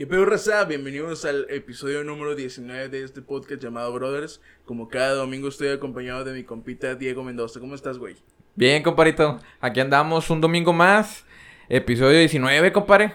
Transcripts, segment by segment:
¿Qué pedo, raza? Bienvenidos al episodio número 19 de este podcast llamado Brothers. Como cada domingo estoy acompañado de mi compita Diego Mendoza. ¿Cómo estás, güey? Bien, comparito. Aquí andamos un domingo más. Episodio 19, compadre.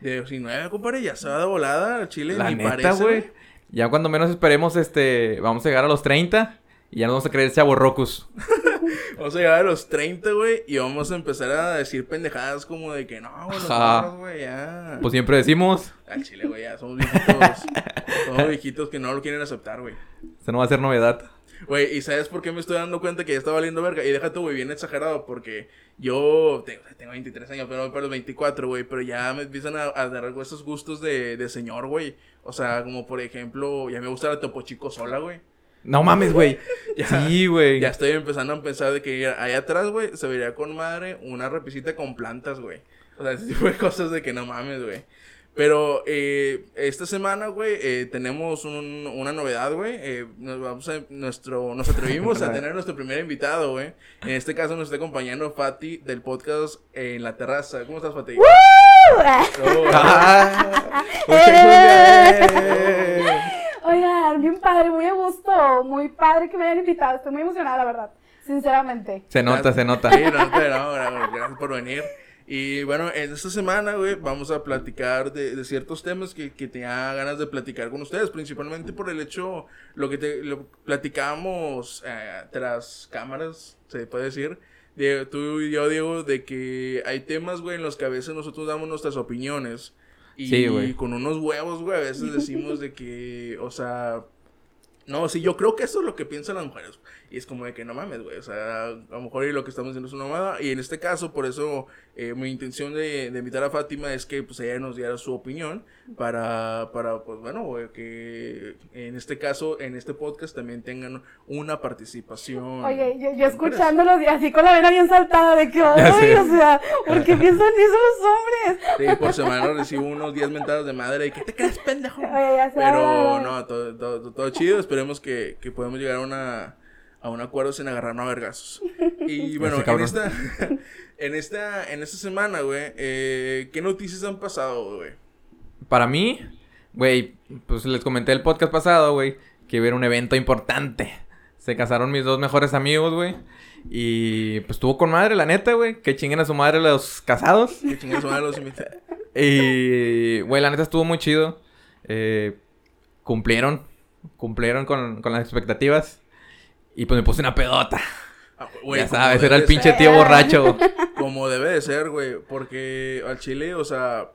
De 19, compadre, ya se va de volada a Chile. La ni neta, güey. Ya cuando menos esperemos, este, vamos a llegar a los 30 y ya nos vamos a creer chavorrocos. Vamos a llegar a los 30, güey, y vamos a empezar a decir pendejadas como de que no, güey, los Ajá. morros, güey, ya. Pues siempre decimos, Al Chile, güey, ya somos viejitos. somos viejitos que no lo quieren aceptar, güey. eso no va a ser novedad. Güey, ¿y sabes por qué me estoy dando cuenta que ya está valiendo verga? Y déjate, güey, bien exagerado, porque yo tengo, tengo 23 años, pero pero 24, güey, pero ya me empiezan a, a dar esos gustos de, de señor, güey. O sea, como por ejemplo, ya me gusta la Topo Chico sola, güey. No mames, güey. Sí, güey. Ya estoy empezando a pensar de que allá atrás, güey, se vería con madre una repisita con plantas, güey. O sea, ese tipo de cosas de que no mames, güey. Pero eh, esta semana, güey, eh, tenemos un- una novedad, güey. Eh, nos vamos a, nuestro, nos atrevimos a tener nuestro primer invitado, güey. En este caso nos está acompañando Fati del podcast En la Terraza. ¿Cómo estás, Fati? Oh, Ah. Oigan, bien padre, muy a gusto, muy padre que me hayan invitado. Estoy muy emocionada, la verdad, sinceramente. se nota, se nota. Sí, no, no, no, gra- gracias por venir. Y bueno, en esta semana, güey, vamos a platicar de, de ciertos temas que, que tenía ganas de platicar con ustedes, principalmente por el hecho, lo que te, lo platicamos eh, tras cámaras, se puede decir, de, tú y yo, Diego, de que hay temas, güey, en los que a veces nosotros damos nuestras opiniones. Y Sí, güey. con unos huevos, güey, a veces decimos de que, o sea, no, sí, yo creo que eso es lo que piensan las mujeres. Y es como de que no mames, güey. O sea, a lo mejor lo que estamos haciendo es una mamada. Y en este caso, por eso, eh, mi intención de, de invitar a Fátima es que pues ella nos diera su opinión. Para, para pues bueno, güey, que en este caso, en este podcast también tengan una participación. Oye, yo, yo escuchándolos y así con la vena bien saltada de que, sé. o sea, ¿por qué piensan eso los hombres? Sí, por semana recibo unos 10 mentadas de madre. ¿Y qué te crees, pendejo? Oye, ya Pero no, todo, todo, todo chido. Esperemos que, que podamos llegar a una a un acuerdo sin agarrarnos a vergazos. Y bueno, en esta, en esta, en esta semana, güey, eh, ¿qué noticias han pasado, güey? Para mí, güey, pues les comenté el podcast pasado, güey, que a haber un evento importante. Se casaron mis dos mejores amigos, güey. Y pues estuvo con madre, la neta, güey. Que chinguen a su madre los casados. Que chingados son los invitados. Y, güey, la neta estuvo muy chido. Eh, cumplieron, cumplieron con, con las expectativas. Y pues me puse una pedota. Ah, güey, ya sabes, era el pinche ser, tío borracho. Como debe de ser, güey. Porque al chile, o sea,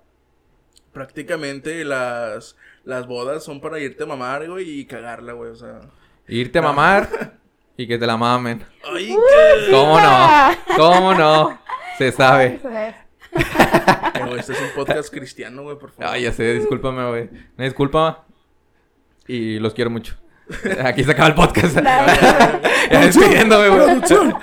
prácticamente las, las bodas son para irte a mamar, güey, y cagarla, güey, o sea. Irte a mamar y que te la mamen. ¡Ay, qué! ¿Cómo no? ¿Cómo no? Se sabe. Pero este es un podcast cristiano, güey, por favor. Ay, ya sé, discúlpame, güey. Una disculpa. Y los quiero mucho. Aquí se acaba el podcast. ya despidiéndome, güey.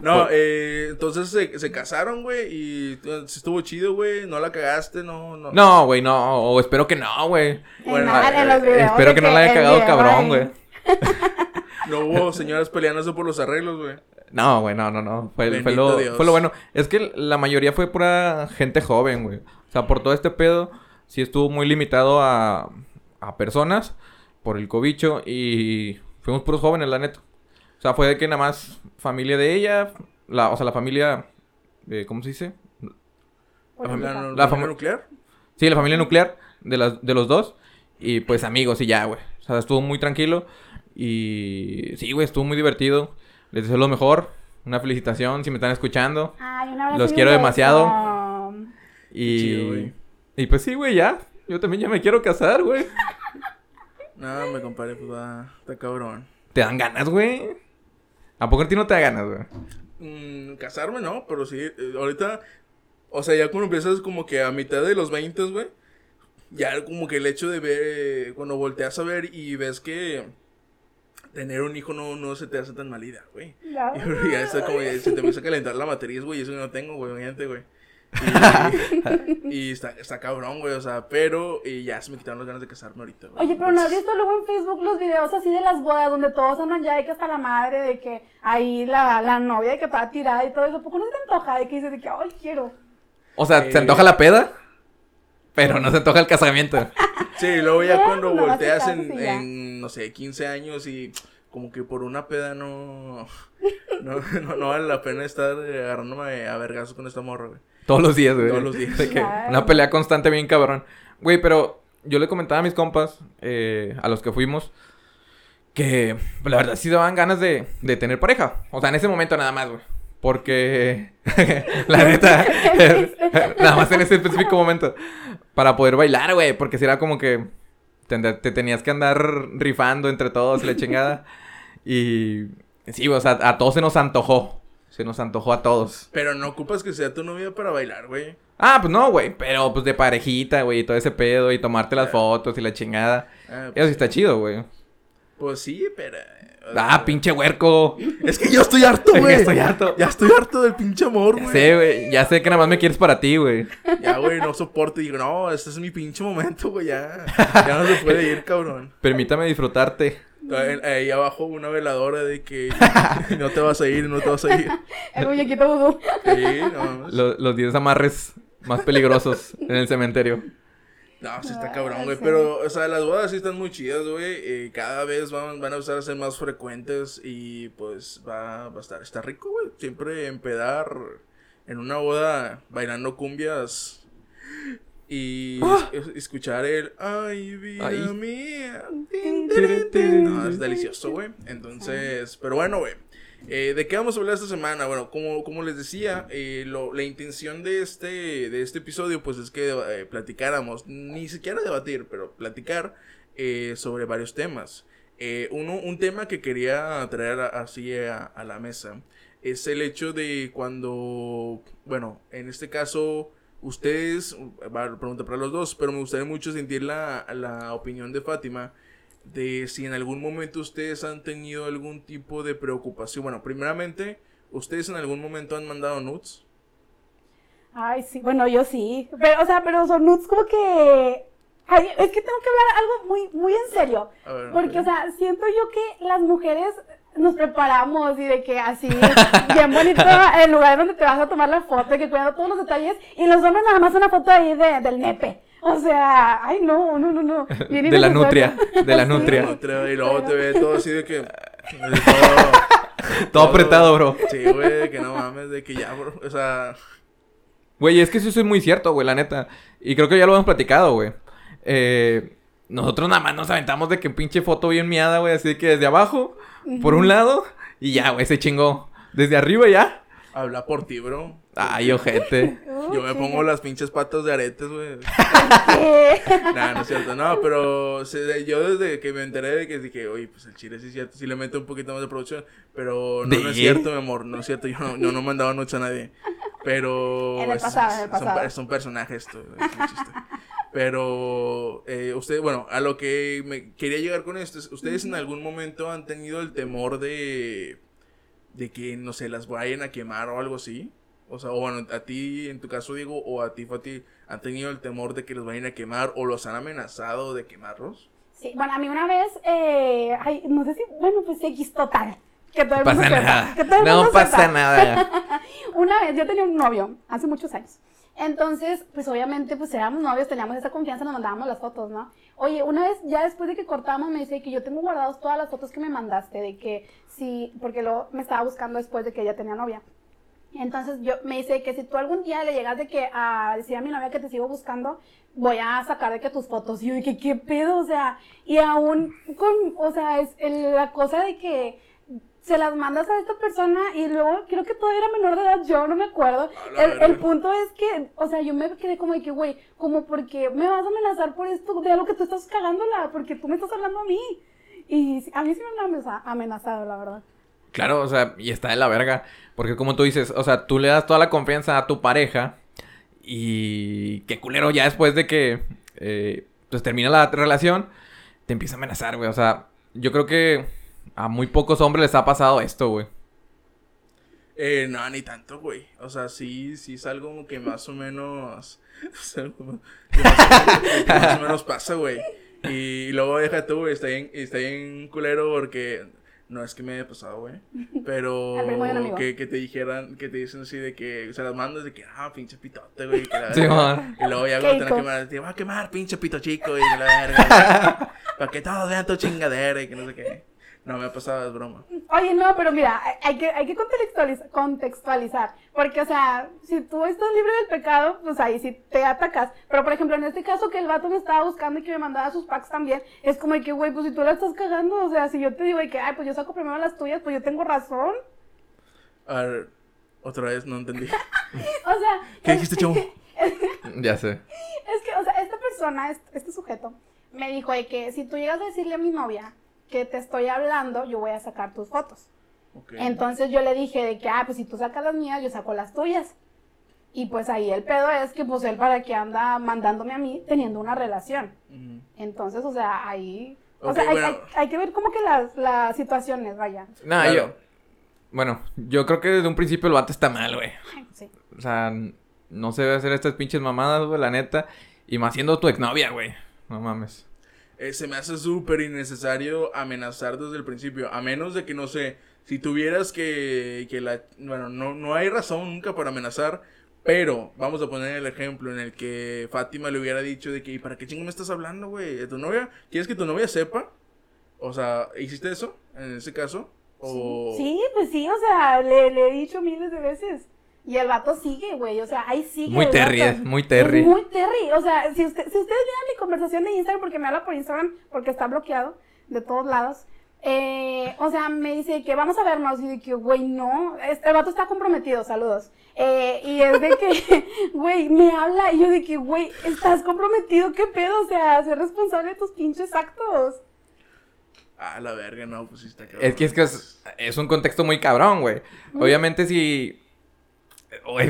No, eh, entonces se, se casaron, güey, y eh, estuvo chido, güey, no la cagaste, no, no. No, güey, no. O espero que no, güey. Bueno, nada, en los Eh, videos espero que no la haya cagado video cabrón, güey. No hubo señoras peleándose por los arreglos, güey. No, güey, no, no, no. Fue, fue, lo, fue lo bueno. Es que la mayoría fue pura gente joven, güey. O sea, por todo este pedo, sí estuvo muy limitado a, a personas por el cobicho y fuimos puros jóvenes, la neta. O sea, fue de que nada más familia de ella, la, o sea, la familia, eh, ¿cómo se dice? La familia, La la fam- familia nuclear. Sí, la familia nuclear de, las, de los dos. Y pues amigos y ya, güey. O sea, estuvo muy tranquilo. Y sí, güey, estuvo muy divertido. Les deseo lo mejor. Una felicitación si me están escuchando. Ay, un abrazo Los quiero demasiado. Y, chido, y pues sí, güey, ya. Yo también ya me quiero casar, güey. No, me compadre, pues va, está cabrón. ¿Te dan ganas, güey? ¿A poco a ti no te da ganas, güey? Mm, casarme, no, pero sí, eh, ahorita, o sea, ya cuando empiezas como que a mitad de los 20, güey, ya como que el hecho de ver, eh, cuando volteas a ver y ves que tener un hijo no, no se te hace tan malida, güey. Ya. Y ya está como, se te empieza a calentar la matriz, güey, y eso que no tengo, güey, imagínate, güey. Y, y está, está cabrón, güey, o sea, pero y ya se me quitaron las ganas de casarme ahorita, güey. Oye, pero ¿no has visto luego en Facebook los videos así de las bodas donde todos andan ya de que hasta la madre, de que ahí la, la novia de que está tirada y todo eso? ¿Por qué no se te antoja de que dices de que, ay, quiero? O sea, Eh. ¿se antoja la peda? pero no se antoja el casamiento. Sí, luego ya cuando volteas te en, no sé, 15 años y como que por una peda no, no, no, no vale la pena estar eh, agarrándome a vergazos con esta morra, güey. Todos los días, güey. Todos los días. De que Claro. Una pelea constante bien cabrón. Güey, pero yo le comentaba a mis compas, eh, a los que fuimos, que pues, la verdad sí daban ganas de, de tener pareja. O sea, en ese momento nada más, güey. Porque, la neta, nada más en ese específico momento, para poder bailar, güey. Porque si era como que te, te tenías que andar rifando entre todos, y la chingada. Y sí, o sea, a todos se nos antojó. Se nos antojó a todos. Pero no ocupas que sea tu novia para bailar, güey. Ah, pues no, güey. Pero pues de parejita, güey. Y todo ese pedo. Y tomarte las fotos y la chingada. Ah, Eso pues, sí está chido, güey. pues sí, pero... o Ah, pinche huerco. Es que yo estoy harto, Ya güey. estoy harto. Ya estoy harto del pinche amor, Ya güey. sé, güey. Ya sé que nada más me quieres para ti, güey. Ya, güey, no soporto. Y digo, no, este es mi pinche momento, güey. Ya, ya no se puede ir, cabrón. Permítame disfrutarte. Ahí abajo una veladora de que no te vas a ir, no te vas a ir. El muñequito vudú. Sí, no. Los 10 amarres más peligrosos en el cementerio. No, sí está Ah, cabrón, güey. sí. Pero, o sea, las bodas sí están muy chidas, güey. eh, cada vez van, van a empezar a ser más frecuentes y pues va, va a estar, está rico, güey. Siempre empedar en una boda bailando cumbias y es- escuchar el Ay, vida Ay. mía. tin, tin, tin". No, es delicioso, güey. Entonces, pero bueno, güey. Eh, ¿De qué vamos a hablar esta semana? Bueno, como, como les decía, eh, lo- la intención de este, de este episodio pues es que eh, platicáramos, ni siquiera debatir, pero platicar eh, sobre varios temas. Eh, uno, un tema que quería traer así a, a la mesa es el hecho de cuando, bueno, en este caso, ustedes, va a pregunta para los dos, pero me gustaría mucho sentir la, la opinión de Fátima de si en algún momento ustedes han tenido algún tipo de preocupación. Bueno, primeramente, ¿ustedes en algún momento han mandado nudes? Ay, sí, bueno, yo sí. Pero, o sea, pero son nudes como que. Ay, es que tengo que hablar algo muy, muy en serio. Ver, Porque, o sea, siento yo que las mujeres nos preparamos y de que así, bien bonito, el lugar donde te vas a tomar la foto, y que cuidando todos los detalles, y los hombres nada más una foto ahí de, del nepe. O sea, ay, no, no, no, no. Bien De la nutria, de la nutria. Y luego te ve todo así de que... de todo, Todo apretado, bro. Sí, güey, de que no mames, de que ya, bro. O sea, Güey, es que eso es muy cierto, güey, la neta. Y creo que ya lo hemos platicado, güey. Eh, nosotros nada más nos aventamos de que pinche foto bien miada, güey. Así que desde abajo, por un lado, y ya, güey, se chingó. Desde arriba ya. habla por ti, bro. Ay, ojete. Yo me pongo las pinches patas de aretes, güey. Nah, no es cierto. No, pero se- yo desde que me enteré de que dije, oye, pues el chile sí es cierto, sí le meto un poquito más de producción. Pero no, no es cierto, mi amor, no es cierto. Yo no, yo no mandaba noche a nadie. Pero. En el pasado, en el son pasado. pa- Es un personaje esto. Pero, eh, usted, bueno, a lo que me quería llegar con esto es, ¿ustedes en algún momento han tenido el temor de, de que, no sé, las vayan a quemar o algo así? O sea, o bueno, a ti, en tu caso, Diego, o a ti, Fati, ¿han tenido el temor de que los vayan a quemar o los han amenazado de quemarlos? Sí, bueno, a mí una vez, eh, ay, no sé si, bueno, pues X total. Que todo No el pasa mundo sepa, nada. que todo el No mundo pasa sepa. nada. Una vez yo tenía un novio, hace muchos años. Entonces, pues obviamente, pues éramos novios, teníamos esa confianza, nos mandábamos las fotos, ¿no? Oye, una vez, ya después de que cortamos, me dice que yo tengo guardados todas las fotos que me mandaste, de que sí, porque luego me estaba buscando después de que ella tenía novia. Entonces yo me dice que si tú algún día le llegas de que a decir a mi novia que te sigo buscando, voy a sacar de que tus fotos. Y yo que qué pedo, o sea, y aún con, o sea, es el- la cosa de que se las mandas a esta persona y luego creo que todavía era menor de edad, yo no me acuerdo. El, punto es que, o sea, yo me quedé como de que, güey, como porque me vas a amenazar por esto de algo que tú estás cagándola, porque tú me estás hablando a mí. Y a mí sí me han amenaza- amenazado, la verdad. Claro, o sea, y está de la verga. Porque como tú dices, o sea, tú le das toda la confianza a tu pareja. Y qué culero, ya después de que eh, pues termina la relación, te empieza a amenazar, güey. O sea, yo creo que a muy pocos hombres les ha pasado esto, güey. Eh, no, ni tanto, güey. O sea, sí, sí es algo como que más o menos. es algo como- que más, o menos, que más o menos pasa, güey. Y luego deja tú, güey. Está bien, está bien culero porque. No es que me haya pasado, güey. Pero que, que te dijeran, que te dicen así de que se las mandas de que, ah, pinche pitote, güey. que la Sí, y luego ya cuando te van a quemar, te va a quemar, pinche pito chico, y la verga. Para que todos vean tu chingadera y que no sé qué. No me ha pasado, es broma. Oye, no, pero mira, hay- que, hay que contextualiz- contextualizar. Porque, o sea, si tú estás libre del pecado, pues ahí sí te atacas. Pero, por ejemplo, en este caso que el vato me estaba buscando y que me mandaba sus packs también, es como de que, güey, pues si tú la estás cagando, o sea, si yo te digo de que, ay, pues yo saco primero las tuyas, pues yo tengo razón. A ver, otra vez, no entendí. O sea. ¿Qué dijiste, chavo? Ya sé. Es que, o sea, esta persona, este, este sujeto, me dijo de que si tú llegas a decirle a mi novia que te estoy hablando, yo voy a sacar tus fotos. Entonces yo le dije de que, ah, pues si tú sacas las mías, yo saco las tuyas. Y pues ahí el pedo es que pues él para qué anda mandándome a mí teniendo una relación. Entonces, o sea, ahí... O sea, hay, bueno. hay- hay que ver como que las, las situaciones, vaya. Claro. yo. Bueno, yo creo que desde un principio el vato está mal, güey. Sí. O sea, no se debe hacer estas pinches mamadas, güey, la neta. Y más siendo tu exnovia, güey. No mames. Eh, se me hace súper innecesario amenazar desde el principio. A menos de que, no sé, si tuvieras que, que la... Bueno, no, no hay razón nunca para amenazar. Pero vamos a poner el ejemplo en el que Fátima le hubiera dicho de que, "¿Y ¿para qué chingo me estás hablando, güey? ¿De tu novia? ¿Quieres que tu novia sepa? O sea, ¿hiciste eso en ese caso? O... Sí, pues sí, o sea, le, le he dicho miles de veces. Y el vato sigue, güey, o sea, ahí sigue. Muy Terry, es muy Terry. Es muy Terry, o sea, si, usted, si ustedes vean mi conversación de Instagram, porque me habla por Instagram, porque está bloqueado de todos lados, eh, o sea, me dice que vamos a vernos, y de que, güey, no, este, el vato está comprometido, saludos. Eh, y es de que, güey, me habla, y yo de que, güey, estás comprometido, ¿qué pedo? O sea, ser responsable de tus pinches actos. Ah, la verga, no, pues sí está cabrón. Es que es que es, es un contexto muy cabrón, güey. Obviamente si...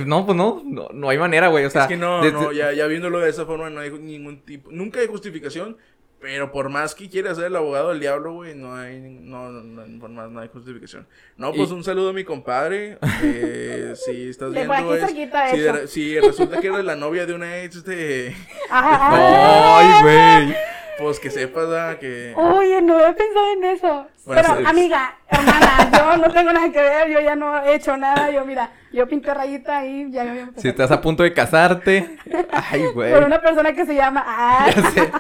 No, pues no, no, no hay manera, güey. O sea, es que no, desde- no, ya, ya viéndolo de esa forma no hay ningún tipo, nunca hay justificación, pero por más que quiera ser el abogado del diablo, güey, no hay, no, no, no, por más no hay justificación. No, pues Y- un saludo a mi compadre, eh, si estás De viendo, es- si, de- si resulta que eres la novia de una ex, este, Ajá, ajá. Ay, güey. Pues que sepas, que... Oye, no había pensado en eso. Bueno, Pero, amiga, hermana, yo no tengo nada que ver, yo ya no he hecho nada. Yo, mira, yo pinté rayita ahí, ya me Si estás a punto de casarte. Ay, güey. Por una persona que se llama. Ya sé.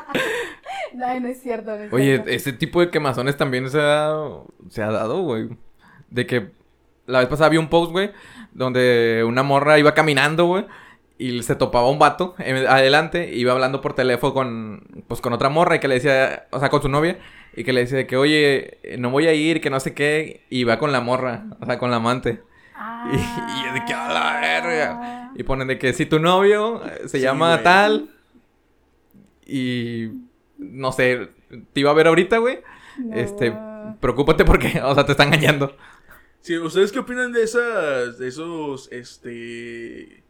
no, no es cierto. no es Oye, cierto. ese tipo de quemazones también se ha, se ha dado, güey. De que la vez pasada vi un post, güey, donde una morra iba caminando, güey, y se topaba un vato en- adelante, iba hablando por teléfono con, pues, con otra morra y que le decía, o sea, con su novia, y que le decía de que, oye, eh, no voy a ir, que no sé qué, y va con la morra, o sea, con la amante. Ah. Y, y yo de que, a la verga. Y ponen de que si tu novio eh, se Sí, llama güey. tal, y no sé, te iba a ver ahorita, güey. No. Este, preocúpate porque, o sea, te está engañando. Sí, ¿ustedes qué opinan de esas, de esos, este,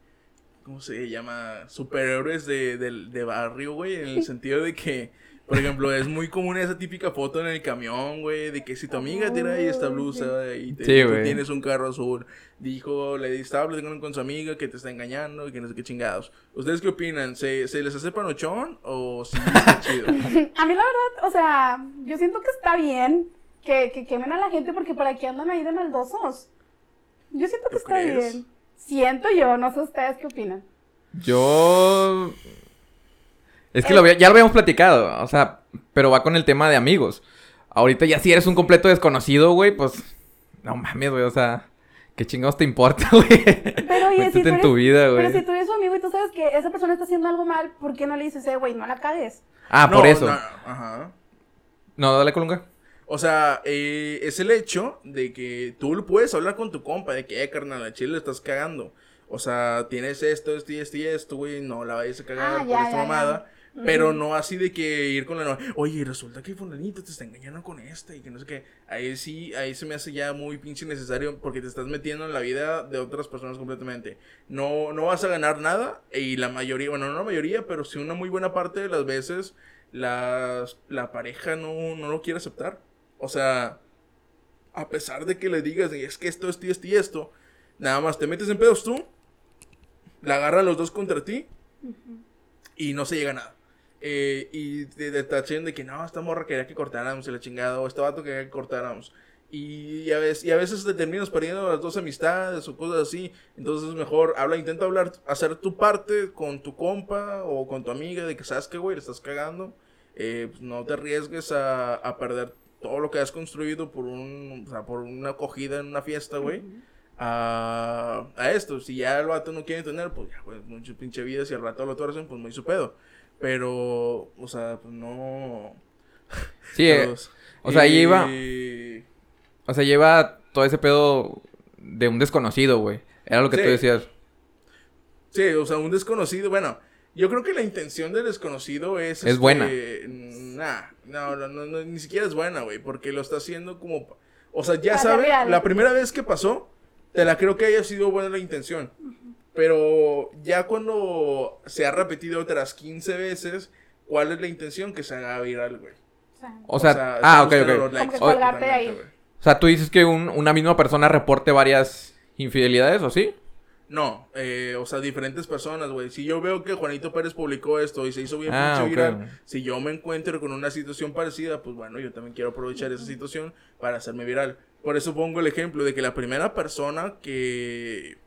¿cómo se llama? Superhéroes de, del- de barrio, güey, en el sentido de que, por ejemplo, es muy común esa típica foto en el camión, güey, de que si tu amiga tira ahí esta blusa y te, Sí, tú güey. tienes un carro azul, dijo, le estaba platicando con su amiga que te está engañando y que no sé qué chingados. ¿Ustedes qué opinan? ¿Se, se les hace panochón o sí está chido? A mí la verdad, o sea, yo siento que está bien que, que quemen a la gente porque por aquí andan ahí de maldosos. Yo siento que ¿Tú está crees? bien. Siento yo, no sé ustedes qué opinan. Yo... Es que lo había- ya lo habíamos platicado, o sea, pero va con el tema de amigos. Ahorita ya si eres un completo desconocido, güey, pues... No mames, güey, o sea... ¿Qué chingados te importa, güey? Pero oye, si tú en eres, tu vida, güey. pero si tú eres su amigo y tú sabes que esa persona está haciendo algo mal, ¿por qué no le dices, eh, güey, no la cagues? Ah, No, por eso. no, No, ajá. dale colunga. O sea, eh, es el hecho de que tú puedes hablar con tu compa de que, eh, carnal, a Chile le estás cagando. O sea, tienes esto, esto y esto y esto, güey, no la vayas a cagar Ah, por ya, esta ya, ya. mamada. Pero no así de que ir con la. Oye, resulta que fulanito te está engañando con esta y que no sé qué. Ahí sí, ahí se me hace ya muy pinche necesario porque te estás metiendo en la vida de otras personas completamente. No, no vas a ganar nada y la mayoría, bueno, no la mayoría, pero sí una muy buena parte de las veces las, la pareja no, no lo quiere aceptar. O sea, a pesar de que le digas, es que esto, esto y esto y esto, nada más te metes en pedos tú, la agarran los dos contra ti y no se llega a nada. Eh, y te, te tachen de que no, esta morra quería que cortáramos y la chingada, o este vato quería que cortáramos. Y a, veces, y a veces te terminas perdiendo las dos amistades o cosas así. Entonces es mejor, habla, intenta hablar, hacer tu parte con tu compa o con tu amiga de que sabes que, güey, le estás cagando. Eh, pues, no te arriesgues a, a perder todo lo que has construido por un, o sea, por una acogida en una fiesta, güey. A, a esto, si ya el vato no quiere tener, pues ya, güey, mucho pinche vida, si al rato lo tuercen, pues muy su pedo. Pero, o sea, pues no. Sí, eh, Todos. o sea, Y- O sea, lleva todo ese pedo de un desconocido, güey. Era lo que Sí. tú decías. Sí, o sea, un desconocido, bueno, yo creo que la intención del desconocido es... Es buena. Nah, no, no, no, no, ni siquiera es buena, güey, porque lo está haciendo como... O sea, ya real. la primera vez que pasó, te la creo que haya sido buena la intención. Pero ya cuando se ha repetido otras 15 veces, ¿cuál es la intención? Que se haga viral, güey. O sea, O sea, ah, ok, ok. likes ahí. güey. O sea, tú dices que un- una misma persona reporte varias infidelidades, ¿o sí? No, eh, o sea, diferentes personas, güey. Si yo veo que Juanito Pérez publicó esto y se hizo bien Ah, viral, si yo me encuentro con una situación parecida, pues bueno, yo también quiero aprovechar esa situación para hacerme viral. Por eso pongo el ejemplo de que la primera persona que,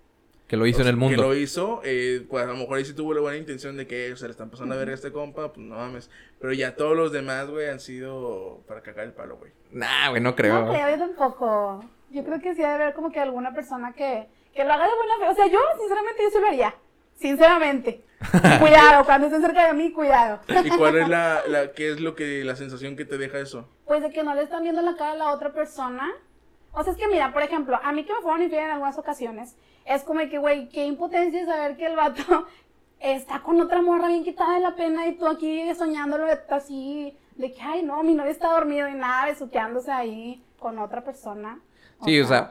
Que lo hizo en el que mundo. lo hizo, eh, pues a lo mejor ahí sí tuvo la buena intención de que se le están pasando a ver a este compa, pues no mames. Pero ya todos los demás, güey, han sido para cagar el palo, güey. Nah, güey, no creo. No creo, yo tampoco. Yo creo que sí debe haber como que alguna persona que, que lo haga de buena fe. O sea, yo, sinceramente, yo sí lo haría. Sinceramente. cuidado, cuando estén cerca de mí, cuidado. ¿Y cuál es la, la, qué es lo que, la sensación que te deja eso? Pues de que no le están viendo la cara a la otra persona. O sea, es que mira, por ejemplo, a mí que me fueron infiel en algunas ocasiones, es como de que, güey, qué impotencia saber que el vato está con otra morra bien quitada de la pena y tú aquí soñándolo así, de que, ay, no, mi novio está dormido y nada, besuqueándose ahí con otra persona. Sí, o sea,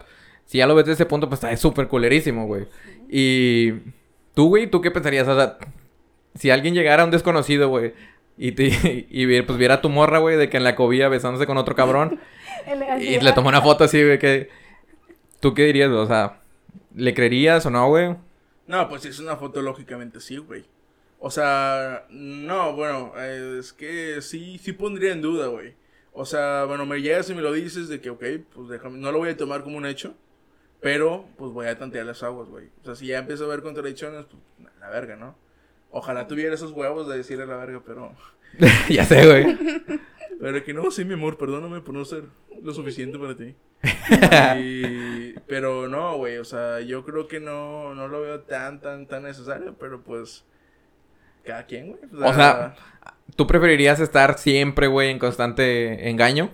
si ya lo ves de ese punto, pues está súper culerísimo, güey. Y tú, güey, ¿tú qué pensarías? O sea, si alguien llegara a un desconocido, güey, y, te, y pues viera a tu morra, güey, de que en la cobía besándose con otro cabrón, y le tomó una foto así, güey, que... ¿Tú qué dirías? O sea, ¿le creerías o no, güey? No, pues si es una foto, lógicamente sí, güey. O sea, no, bueno, es que sí, sí pondría en duda, güey. O sea, bueno, me llegas y me lo dices de que, ok, pues déjame, no lo voy a tomar como un hecho, pero pues voy a tantear las aguas, güey. O sea, si ya empiezo a ver contradicciones, pues la verga, ¿no? Ojalá tuviera esos huevos de decirle la verga, pero... ya sé, güey. Pero que no, sí, mi amor, perdóname por no ser lo suficiente para ti. Y- pero no, güey, o sea, yo creo que no, no lo veo tan, tan, tan necesario, pero pues, cada quien, güey. O sea, ¿tú preferirías estar siempre, güey, en constante engaño?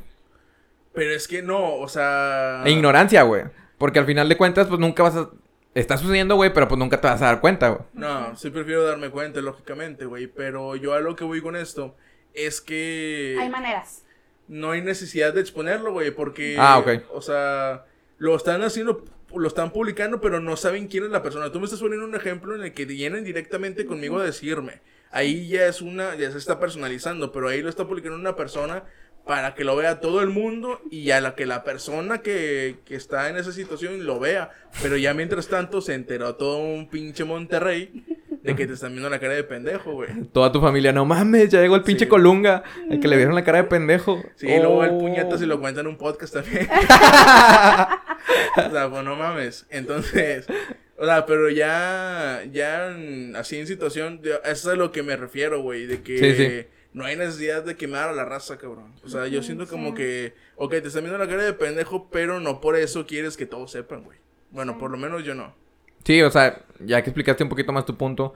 pero es que no, o sea... E ignorancia, güey. Porque al final de cuentas, pues nunca vas a... Está sucediendo, güey, pero pues nunca te vas a dar cuenta, güey. No, sí prefiero darme cuenta, lógicamente, güey, pero yo a lo que voy con esto es que... Hay maneras. no hay necesidad de exponerlo, güey, porque... Ah, ok. O sea, lo están haciendo, lo están publicando, pero no saben quién es la persona. Tú me estás poniendo un ejemplo en el que vienen directamente conmigo a decirme. Ahí ya es una, ya se está personalizando, pero ahí lo está publicando una persona para que lo vea todo el mundo y a la que la persona que, que está en esa situación lo vea. Pero ya mientras tanto se enteró todo un pinche Monterrey de que te están viendo la cara de pendejo, güey. Toda tu familia, no mames, ya llegó el pinche Sí. Colunga, el que le vieron la cara de pendejo. Sí, y luego el Oh. puñeta se lo cuenta en un podcast también. o sea, pues no mames. Entonces, o sea, pero ya, ya así en situación, de- eso es a lo que me refiero, güey, de que Sí, sí. No hay necesidad de quemar a la raza, cabrón. O sea, yo siento como sí. que, ok, te están viendo la cara de pendejo, pero no por eso quieres que todos sepan, güey. Bueno, Sí. por lo menos yo no. Sí, o sea, ya que explicaste un poquito más tu punto,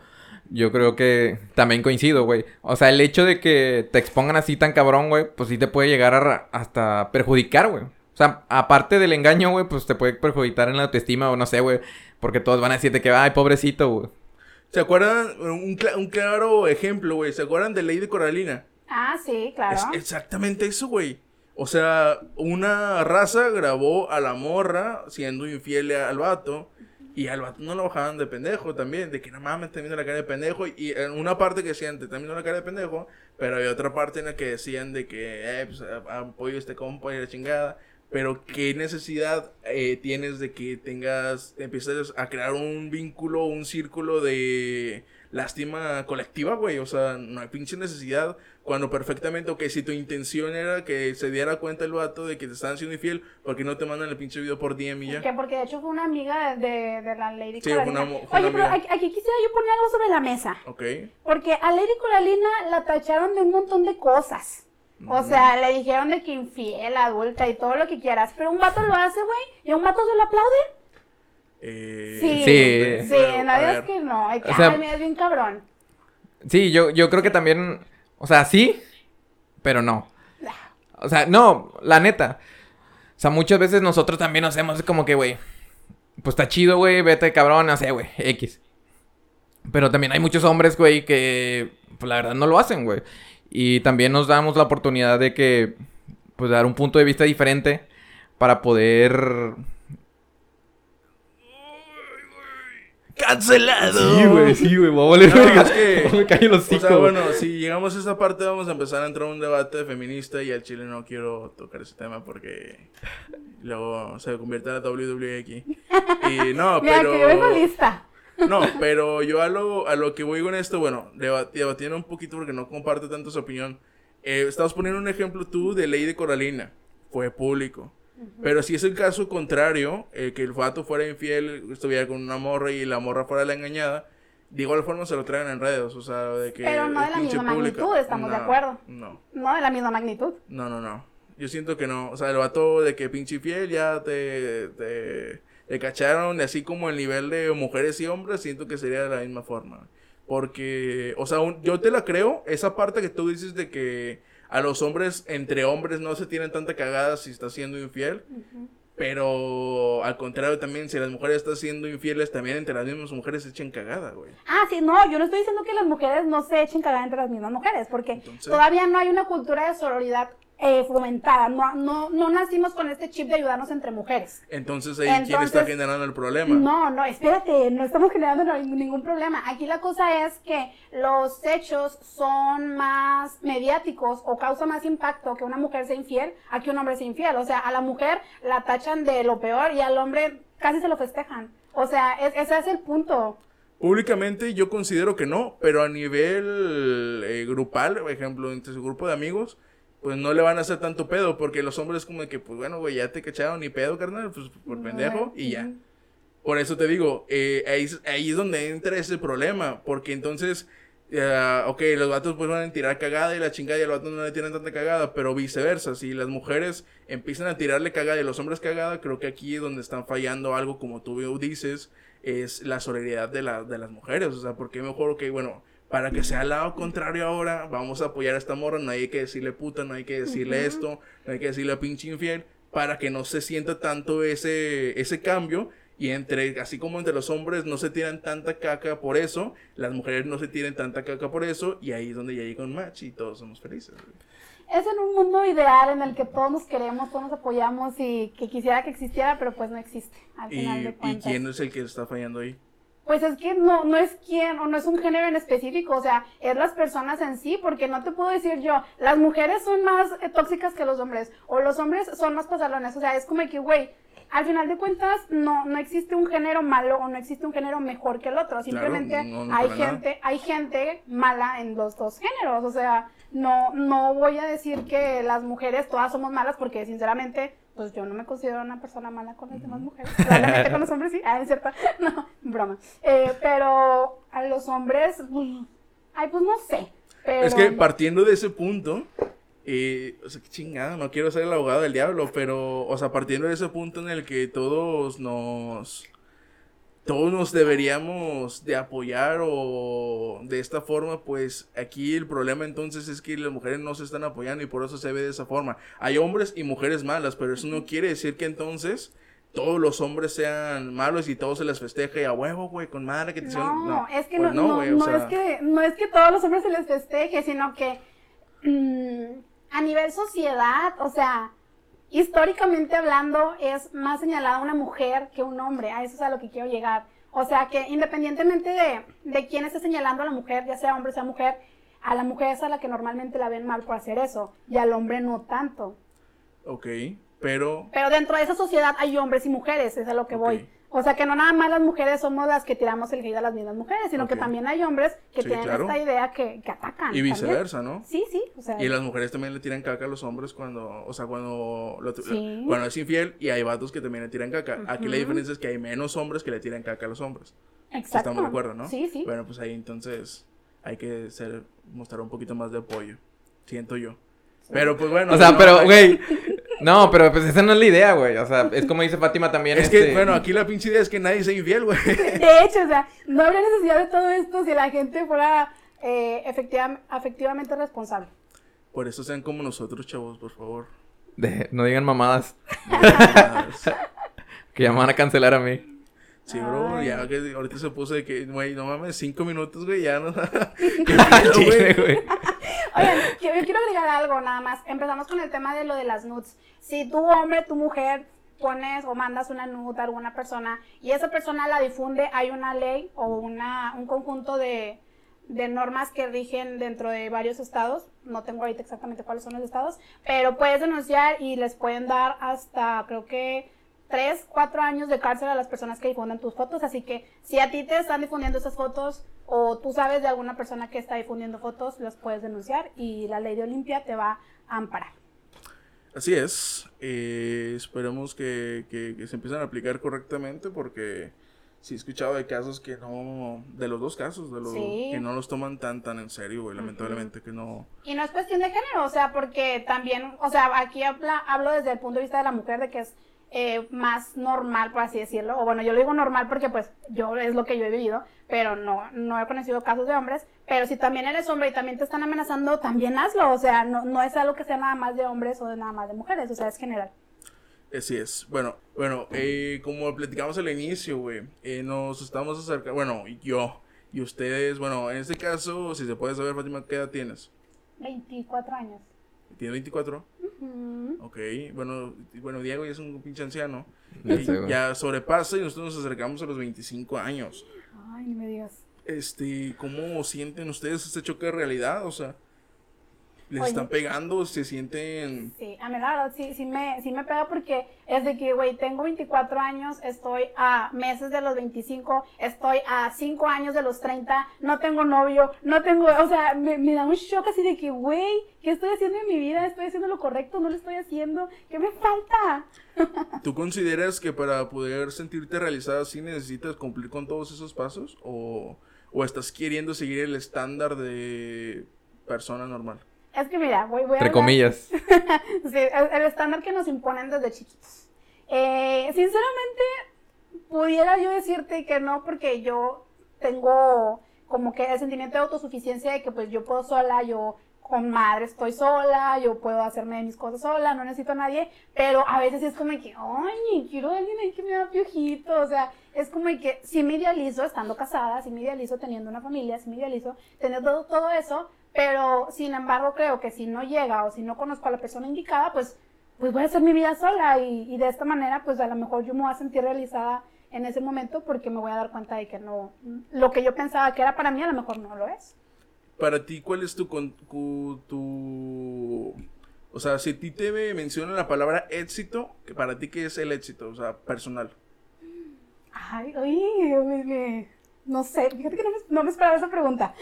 yo creo que también coincido, güey. O sea, el hecho de que te expongan así tan cabrón, güey, pues sí te puede llegar a hasta perjudicar, güey. O sea, aparte del engaño, güey, pues te puede perjudicar en la autoestima o no sé, güey. Porque todos van a decirte que, ay, pobrecito, güey. ¿Se acuerdan? Un, un claro ejemplo, güey. ¿Se acuerdan de de Coralina? Ah, sí, claro. Es exactamente eso, güey. O sea, una raza grabó a la morra siendo infiel al vato. Y al vato no lo bajaban de pendejo también. De que no mames, viendo la cara de pendejo. Y en una parte que decían, te están viendo la cara de pendejo. Pero hay otra parte en la que decían de que, eh, pues apoyo a este compa y la chingada. Pero qué necesidad eh, tienes de que tengas, empieces a crear un vínculo, un círculo de lástima colectiva, güey. O sea, no hay pinche necesidad cuando perfectamente, ok, si tu intención era que se diera cuenta el vato de que te estaban siendo infiel, ¿por qué no te mandan el pinche video por DM y ya? Que porque de hecho fue una amiga de, de la Lady Sí, fue una fue Oye, una pero amiga. aquí, aquí quisiera yo poner algo sobre la mesa. Ok. Porque a Lady Coralina la tacharon de un montón de cosas. O sea, le dijeron de que infiel, adulta y todo lo que quieras. Pero un vato lo hace, güey, y a un vato se lo aplaude. Eh, Sí, Sí. sí, nadie es que no. Hay que, O sea- ay, mira, es bien cabrón. Sí, yo, yo creo que también, o sea, sí, pero no. O sea, no, la neta. O sea, muchas veces nosotros también hacemos como que, güey, pues está chido, güey, vete cabrón, no sé, güey, X. Pero también hay muchos hombres, güey, que, pues la verdad no lo hacen, güey. Y también nos damos la oportunidad de que, pues dar un punto de vista diferente para poder... ¡Cancelado! Sí, güey, sí, güey, voy a valer No, es que- Me el O sea, bueno, si llegamos a esa parte vamos a empezar a entrar en un debate feminista y al chile no quiero tocar ese tema porque luego se convierte en la WWE aquí. Y no, Mira, pero... que yo vengo lista. No, pero yo a lo, a lo que voy con esto, bueno, debat- debatiendo un poquito porque no comparte tanto su opinión. Eh, estamos poniendo un ejemplo tú de ley de Coralina. Fue público. Pero si es el caso contrario, eh, que el vato fuera infiel, estuviera con una morra y la morra fuera la engañada, de igual forma se lo traen en redes, o sea, de que... Pero no de la misma pública. magnitud, estamos de acuerdo. No, No de la misma magnitud. no, no, no. Yo siento que no. O sea, el vato de que pinche infiel ya te, te, te cacharon, y así como el nivel de mujeres y hombres, siento que sería de la misma forma. Porque, o sea, un- yo te la creo, esa parte que tú dices de que a los hombres, entre hombres, no se tienen tanta cagada si estás siendo infiel. Pero al contrario también, si las mujeres están siendo infieles, también entre las mismas mujeres se echen cagada, güey. Ah, sí, no, yo no estoy diciendo que las mujeres no se echen cagada entre las mismas mujeres, porque Entonces- todavía no hay una cultura de sororidad eh, fomentada. No, no, no nacimos con este chip de ayudarnos entre mujeres. Entonces ahí, ¿quién está Entonces- generando el problema? No, no, espérate, no estamos generando ningún problema. Aquí la cosa es que los hechos son más mediáticos o causa más impacto que una mujer sea infiel a que un hombre sea infiel. O sea, a la mujer la tachan de lo peor y al hombre casi se lo festejan. O sea, es- ese es el punto. Públicamente yo considero que no, pero a nivel eh, grupal, por ejemplo, entre su grupo de amigos, pues no le van a hacer tanto pedo, porque los hombres como de que, pues bueno, güey, ya te cacharon ni pedo, carnal, pues por pendejo y ya. Por eso te digo, eh, ahí, ahí es donde entra ese problema, porque entonces, eh, ok, los vatos pues van a tirar cagada y la chingada y los vatos no le tiran tanta cagada, pero viceversa, si las mujeres empiezan a tirarle cagada y los hombres cagada, creo que aquí es donde están fallando algo, como tú dices, es la solidaridad de, la, de las mujeres, o sea, porque mejor, ok, bueno, para que sea al lado contrario ahora, vamos a apoyar a esta morra, no hay que decirle puta, no hay que decirle esto, no hay que decirle pinche infiel, para que no se sienta tanto ese, ese cambio. Y entre, así como entre los hombres no se tiran tanta caca por eso, las mujeres no se tiran tanta caca por eso, y ahí es donde ya llega un match y todos somos felices. güey. Es en un mundo ideal en el que todos nos queremos, todos nos apoyamos y que quisiera que existiera, pero pues no existe al Y, final de y cuentas. quién es el que está fallando ahí? Pues es que no, no es quién o no es un género en específico, o sea, es las personas en sí, porque no te puedo decir yo, las mujeres son más eh, tóxicas que los hombres, o los hombres son más pasalones, o sea, es como que, güey, al final de cuentas no, no existe un género malo o no existe un género mejor que el otro, simplemente no, no hay nada. gente, hay gente mala en los dos géneros, o sea, no, no voy a decir que las mujeres todas somos malas porque sinceramente, pues yo no me considero una persona mala con las demás mujeres. Probablemente con los hombres sí, ah, es cierto, no, broma. Eh, pero a los hombres, pues, ay, pues no sé. Pero... Es que partiendo de ese punto, eh, o sea, qué chingada, no quiero ser el abogado del diablo, pero, o sea, partiendo de ese punto en el que todos nos, todos nos deberíamos de apoyar o de esta forma, pues aquí el problema entonces es que las mujeres no se están apoyando y por eso se ve de esa forma. Hay hombres y mujeres malas, pero eso no quiere decir que entonces todos los hombres sean malos y todos se les festeje a huevo, güey, con madre que te hicieron- No, es que pues no, no, o no sea, es que no es que todos los hombres se les festeje, sino que mm, a nivel sociedad, o sea, históricamente hablando, es más señalada una mujer que un hombre. A eso es a lo que quiero llegar. O sea, que independientemente de, de quién esté señalando a la mujer, ya sea hombre o sea mujer, a la mujer es a la que normalmente la ven mal por hacer eso, y al hombre no tanto. Ok, pero Pero dentro de esa sociedad hay hombres y mujeres, es a lo que voy. O sea, que no nada más las mujeres somos las que tiramos el hate a las mismas mujeres, sino que también hay hombres que Sí, tienen claro. esta idea que, que atacan. Y también. viceversa, ¿no? Sí, sí. O sea, Y las mujeres también le tiran caca a los hombres cuando, o sea, cuando, lo- Sí. cuando es infiel y hay vatos que también le tiran caca. Aquí la diferencia es que hay menos hombres que le tiran caca a los hombres. exacto. Estamos de acuerdo, ¿no? Sí, sí. Bueno, pues ahí entonces hay que ser, mostrar un poquito más de apoyo. Siento yo. Pero pues bueno. O sea, no, pero, güey. No, pero pues esa no es la idea, güey. O sea, es como dice Fátima también. Es que, este, bueno, aquí la pinche idea es que nadie sea infiel, güey. De hecho, o sea, no habría necesidad de todo esto si la gente fuera eh, efectiva- afectivamente responsable. Por eso sean como nosotros, chavos, por favor. de- no digan mamadas que ya me van a cancelar a mí. Bro, Ay. ya que ahorita se puso de que, güey, no mames, cinco minutos, güey, ya no. ¿Qué güey. Oigan, yo, yo quiero agregar algo nada más. Empezamos con el tema de lo de las nudes. Si tu hombre, tu mujer, pones o mandas una nude a alguna persona y esa persona la difunde, hay una ley o una, un conjunto de, de normas que rigen dentro de varios estados. No tengo ahorita exactamente cuáles son los estados, pero puedes denunciar y les pueden dar hasta, creo que, tres, cuatro años de cárcel a las personas que difunden tus fotos. Así que si a ti te están difundiendo esas fotos o tú sabes de alguna persona que está difundiendo fotos, las puedes denunciar y la ley de Olimpia te va a amparar. Así es. Eh, esperemos que, que- que se empiecen a aplicar correctamente porque sí he escuchado de casos que no, de los dos casos, de los Sí. que no los toman tan tan en serio, güey, lamentablemente que no. Y no es cuestión de género, o sea, porque también, o sea, aquí habla, hablo desde el punto de vista de la mujer, de que es eh, más normal, por así decirlo. O bueno, yo lo digo normal porque pues yo es lo que yo he vivido, pero no, no he conocido casos de hombres. Pero si también eres hombre y también te están amenazando, también hazlo. O sea, no, no es algo que sea nada más de hombres o de nada más de mujeres, o sea, es general. Así es. Bueno, bueno, eh, como platicamos al inicio, güey, eh, nos estamos acercando, bueno, yo y ustedes, bueno, en este caso, si se puede saber, Fátima, ¿qué edad tienes? 24 años. ¿Tienes 24? Ujú. Ok, bueno, bueno, Diego ya es un pinche anciano. Y ya sobrepasa y nosotros nos acercamos a los 25 años. Ay, ni me digas. Este, ¿cómo sienten ustedes este choque de realidad? O sea, ¿les Oye. están pegando? ¿Se sienten...? Sí, a mí la verdad sí, sí, me, sí me pega porque es de que, güey, tengo 24 años, estoy a meses de los 25, estoy a 5 años de los 30, no tengo novio, no tengo, o sea, me, me da un shock así de que, güey, ¿qué estoy haciendo en mi vida? ¿Estoy haciendo lo correcto? ¿No lo estoy haciendo? ¿Qué me falta? ¿Tú consideras que para poder sentirte realizada sí necesitas cumplir con todos esos pasos? ¿O, o estás queriendo seguir el estándar de persona normal? Es que mira, voy, voy a Entre hablar- comillas. Sí, el, el estándar que nos imponen desde chiquitos. Eh, sinceramente, pudiera yo decirte que no, porque yo tengo como que el sentimiento de autosuficiencia de que pues yo puedo sola, yo con madre estoy sola, yo puedo hacerme de mis cosas sola, no necesito a nadie, pero a veces es como que, ay, quiero a alguien ahí que me da piojito, o sea, es como que sí me idealizo estando casada, sí me idealizo teniendo una familia, sí me idealizo teniendo todo, todo eso, pero sin embargo creo que si no llega o si no conozco a la persona indicada, pues, pues voy a hacer mi vida sola y, y de esta manera pues a lo mejor yo me voy a sentir realizada en ese momento porque me voy a dar cuenta de que no, lo que yo pensaba que era para mí a lo mejor no lo es. Para ti, ¿cuál es tu, con- tu... O sea, si a ti te menciona la palabra éxito, que para ti, ¿qué es el éxito? O sea, personal. Ay, me- me- no sé, fíjate que no me, no me esperaba esa pregunta.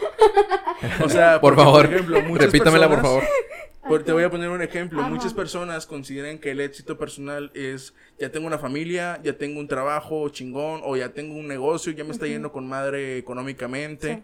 O sea, Por porque, favor, ejemplo, repítamela, por favor. Por- te voy a poner un ejemplo. Ajá. Muchas personas consideran que el éxito personal es ya tengo una familia, ya tengo un trabajo chingón o ya tengo un negocio, ya me está yendo con madre económicamente. Sí.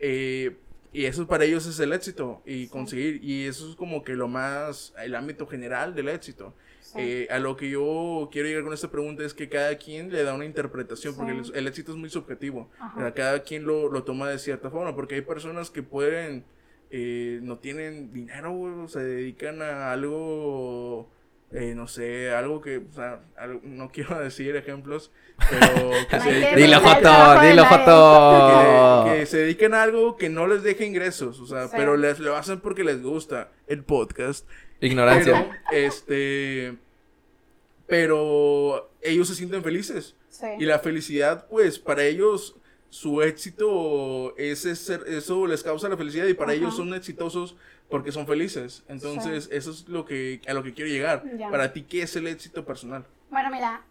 Eh, y eso para ellos es el éxito y conseguir. Y eso es como que lo más, el ámbito general del éxito. Sí. Eh, a lo que yo quiero llegar con esta pregunta es que cada quien le da una interpretación, porque el, el éxito es muy subjetivo. Ajá. O sea, Cada quien lo, lo toma de cierta forma, porque hay personas que pueden, eh, no tienen dinero, se dedican a algo, eh, no sé, algo que, o sea, algo- no quiero decir ejemplos, pero que se qué Dilo, Joto, dilo. Joto. que, que se dedican a algo que no les deja ingresos, o sea, Sí. pero les lo hacen porque les gusta el podcast. Ignorancia. Pero, este, pero ellos se sienten felices. Sí. Y la felicidad, pues, para ellos, su éxito, ese ser, eso les causa la felicidad y para Ajá. ellos son exitosos porque son felices. Entonces, eso es lo que, a lo que quiero llegar. Ya. Para ti, ¿qué es el éxito personal? Bueno, mira,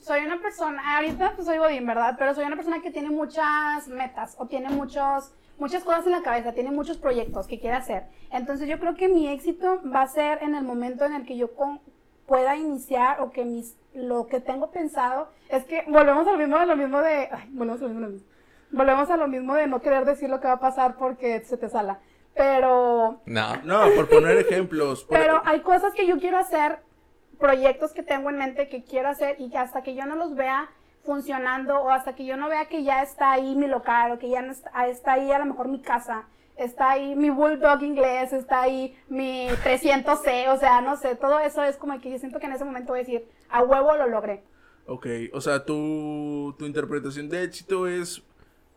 soy una persona, ahorita pues soy Godín, ¿verdad? Pero soy una persona que tiene muchas metas o tiene muchos, muchas cosas en la cabeza, tiene muchos proyectos que quiere hacer. Entonces yo creo que mi éxito va a ser en el momento en el que yo con- pueda iniciar o que mis, lo que tengo pensado es que volvemos a lo mismo, a lo mismo de, ay, volvemos a lo mismo, a lo mismo. Volvemos a lo mismo de no querer decir lo que va a pasar porque se te sala. Pero No. No, por poner ejemplos. por- pero hay cosas que yo quiero hacer, proyectos que tengo en mente que quiero hacer y que hasta que yo no los vea funcionando o hasta que yo no vea que ya está ahí mi local o que ya no está, está ahí a lo mejor mi casa, está ahí mi bulldog inglés, está ahí mi 300C, o sea, no sé, todo eso es como que yo siento que en ese momento voy a decir, a huevo lo logré. Ok, o sea, tu, tu interpretación de éxito es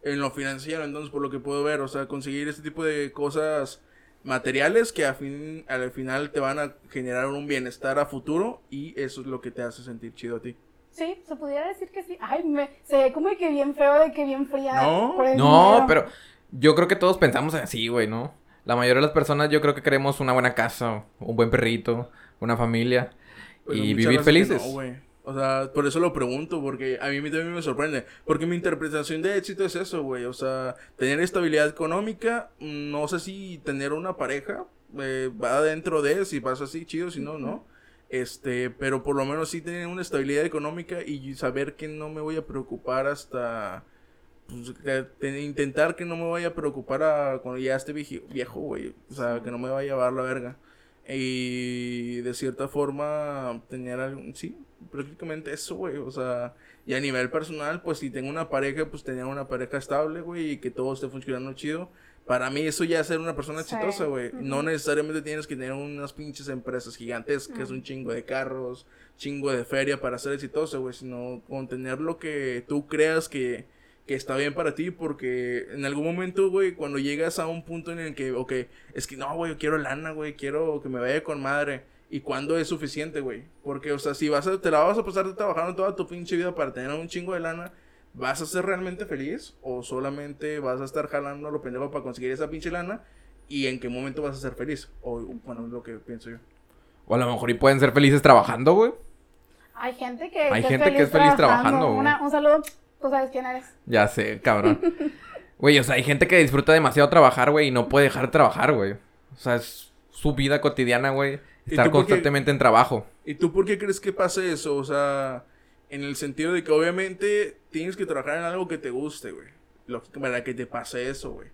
en lo financiero, entonces, por lo que puedo ver, o sea, conseguir este tipo de cosas materiales que a fin, al final te van a generar un bienestar a futuro y eso es lo que te hace sentir chido a ti. Sí, se pudiera decir que sí. Ay, me, se ve como que bien feo de que bien fría. No, por el No, dinero. pero yo creo que todos pensamos así, güey, ¿no? La mayoría de las personas yo creo que queremos una buena casa, un buen perrito, una familia Pues y vivir felices. no, güey. o sea, por eso lo pregunto, porque a mí también me sorprende. Porque mi interpretación de éxito es eso, güey. O sea, tener estabilidad económica, mm, no sé si tener una pareja eh, va dentro de, si pasa así, chido, si no, no. Este, pero por lo menos sí tener una estabilidad económica y saber que no me voy a preocupar hasta... pues, intentar que no me vaya a preocupar cuando ya esté viejo, güey. O sea, que no me vaya a llevar la verga. Y de cierta forma tener algún, sí, prácticamente eso, güey. O sea, y a nivel personal, pues si tengo una pareja, pues tener una pareja estable, güey, y que todo esté funcionando chido. Para mí eso ya es ser una persona Sí. exitosa, güey. No necesariamente tienes que tener unas pinches empresas gigantescas, un chingo de carros, chingo de feria para ser exitoso, güey, sino con tener lo que tú creas que, que está bien para ti, porque en algún momento, güey, cuando llegas a un punto en el que, ok, es que no, güey, yo quiero lana, güey, quiero que me vaya con madre. ¿Y cuándo es suficiente, güey? Porque, o sea, si vas a, te la vas a pasar trabajando toda tu pinche vida para tener un chingo de lana, ¿vas a ser realmente feliz? ¿O solamente vas a estar jalando a lo pendejo para conseguir esa pinche lana? ¿Y en qué momento vas a ser feliz? O, bueno, es lo que pienso yo. O a lo mejor y pueden ser felices trabajando, güey. Hay gente que, Hay gente que es feliz trabajando, güey. Una- un saludo, tú sabes quién eres. Ya sé, cabrón. Güey, o sea, hay gente que disfruta demasiado trabajar, güey, y no puede dejar de trabajar, güey. O sea, es su vida cotidiana, güey. ¿Y Estar qué- constantemente en trabajo. ¿Y tú por qué crees que pase eso? O sea, en el sentido de que obviamente tienes que trabajar en algo que te guste, güey. Para que te pase eso, güey.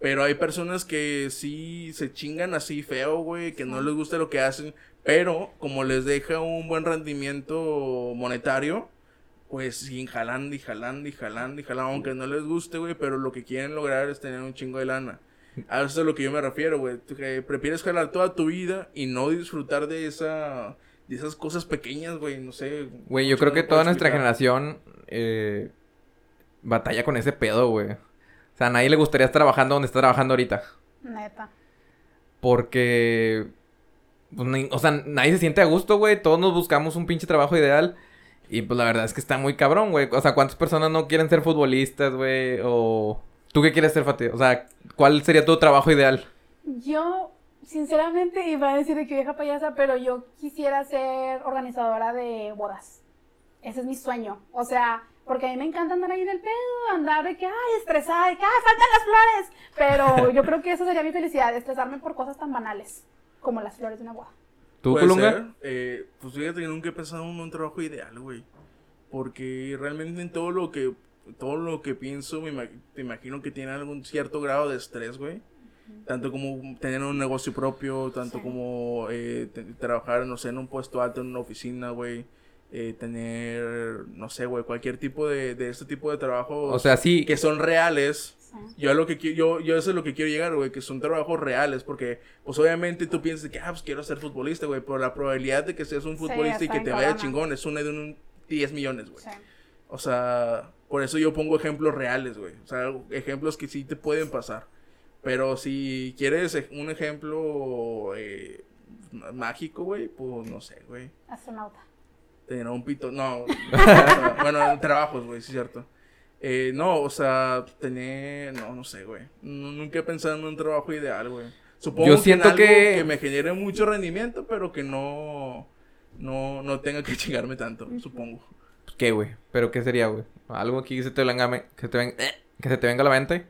Pero hay personas que sí se chingan así feo, güey, que no les gusta lo que hacen, pero como les deja un buen rendimiento monetario, pues siguen jalando y jalando y jalando y jalando, aunque no les guste, güey, pero lo que quieren lograr es tener un chingo de lana. A eso es a lo que yo me refiero, güey. Que prefieres jalar toda tu vida y no disfrutar de esa de esas cosas pequeñas, güey, no sé. Güey, yo creo que toda nuestra explicar. generación eh, batalla con ese pedo, güey. O sea, a nadie le gustaría estar trabajando donde está trabajando ahorita. Neta. Porque... pues, ni- o sea, nadie se siente a gusto, güey. Todos nos buscamos un pinche trabajo ideal. Y pues la verdad es que está muy cabrón, güey. O sea, ¿cuántas personas no quieren ser futbolistas, güey? O... ¿Tú qué quieres ser, Fati? O sea, ¿cuál sería tu trabajo ideal? Yo, sinceramente, iba a decir de que vieja payasa, pero yo quisiera ser organizadora de bodas. Ese es mi sueño. O sea, porque a mí me encanta andar ahí en el pedo, andar de que, ay, estresada, de que, ay, faltan las flores. Pero yo creo que eso sería mi felicidad, estresarme por cosas tan banales como las flores de una boda. ¿Tú, Puede Colunga? ser. Eh, pues fíjate que nunca he pensado en un trabajo ideal, güey. Porque realmente en todo lo que todo lo que pienso, me, te imagino que tiene algún cierto grado de estrés, güey. Tanto como tener un negocio propio, tanto Sí. como eh, trabajar, no sé, en un puesto alto en una oficina, güey. Eh, tener, no sé, güey, cualquier tipo de, de este tipo de trabajo O sea, sí. que son reales. Sí. Yo a lo que yo, yo eso es lo que quiero llegar, güey, que son trabajos reales, porque, pues obviamente tú piensas que, ah, pues quiero ser futbolista, güey, pero la probabilidad de que seas un Sí, futbolista y que te vaya chingón es una de un 10 millones, güey. Sí. O sea, por eso yo pongo ejemplos reales, güey. O sea, ejemplos que sí te pueden pasar. Pero si quieres un ejemplo eh, mágico, güey, pues no sé, güey. Astronauta. Tener un pito, no. bueno, trabajos, güey, sí es cierto. Eh, no, o sea, tener, no, no sé, güey. Nu- Nunca he pensado en un trabajo ideal, güey. Supongo Yo que siento en algo que- que me genere mucho rendimiento, pero que no, no, no tenga que chingarme tanto, supongo. ¿Qué, güey? ¿Pero qué sería, güey? ¿Algo aquí que se te venga, que, se te ven- eh, que se te venga a la mente?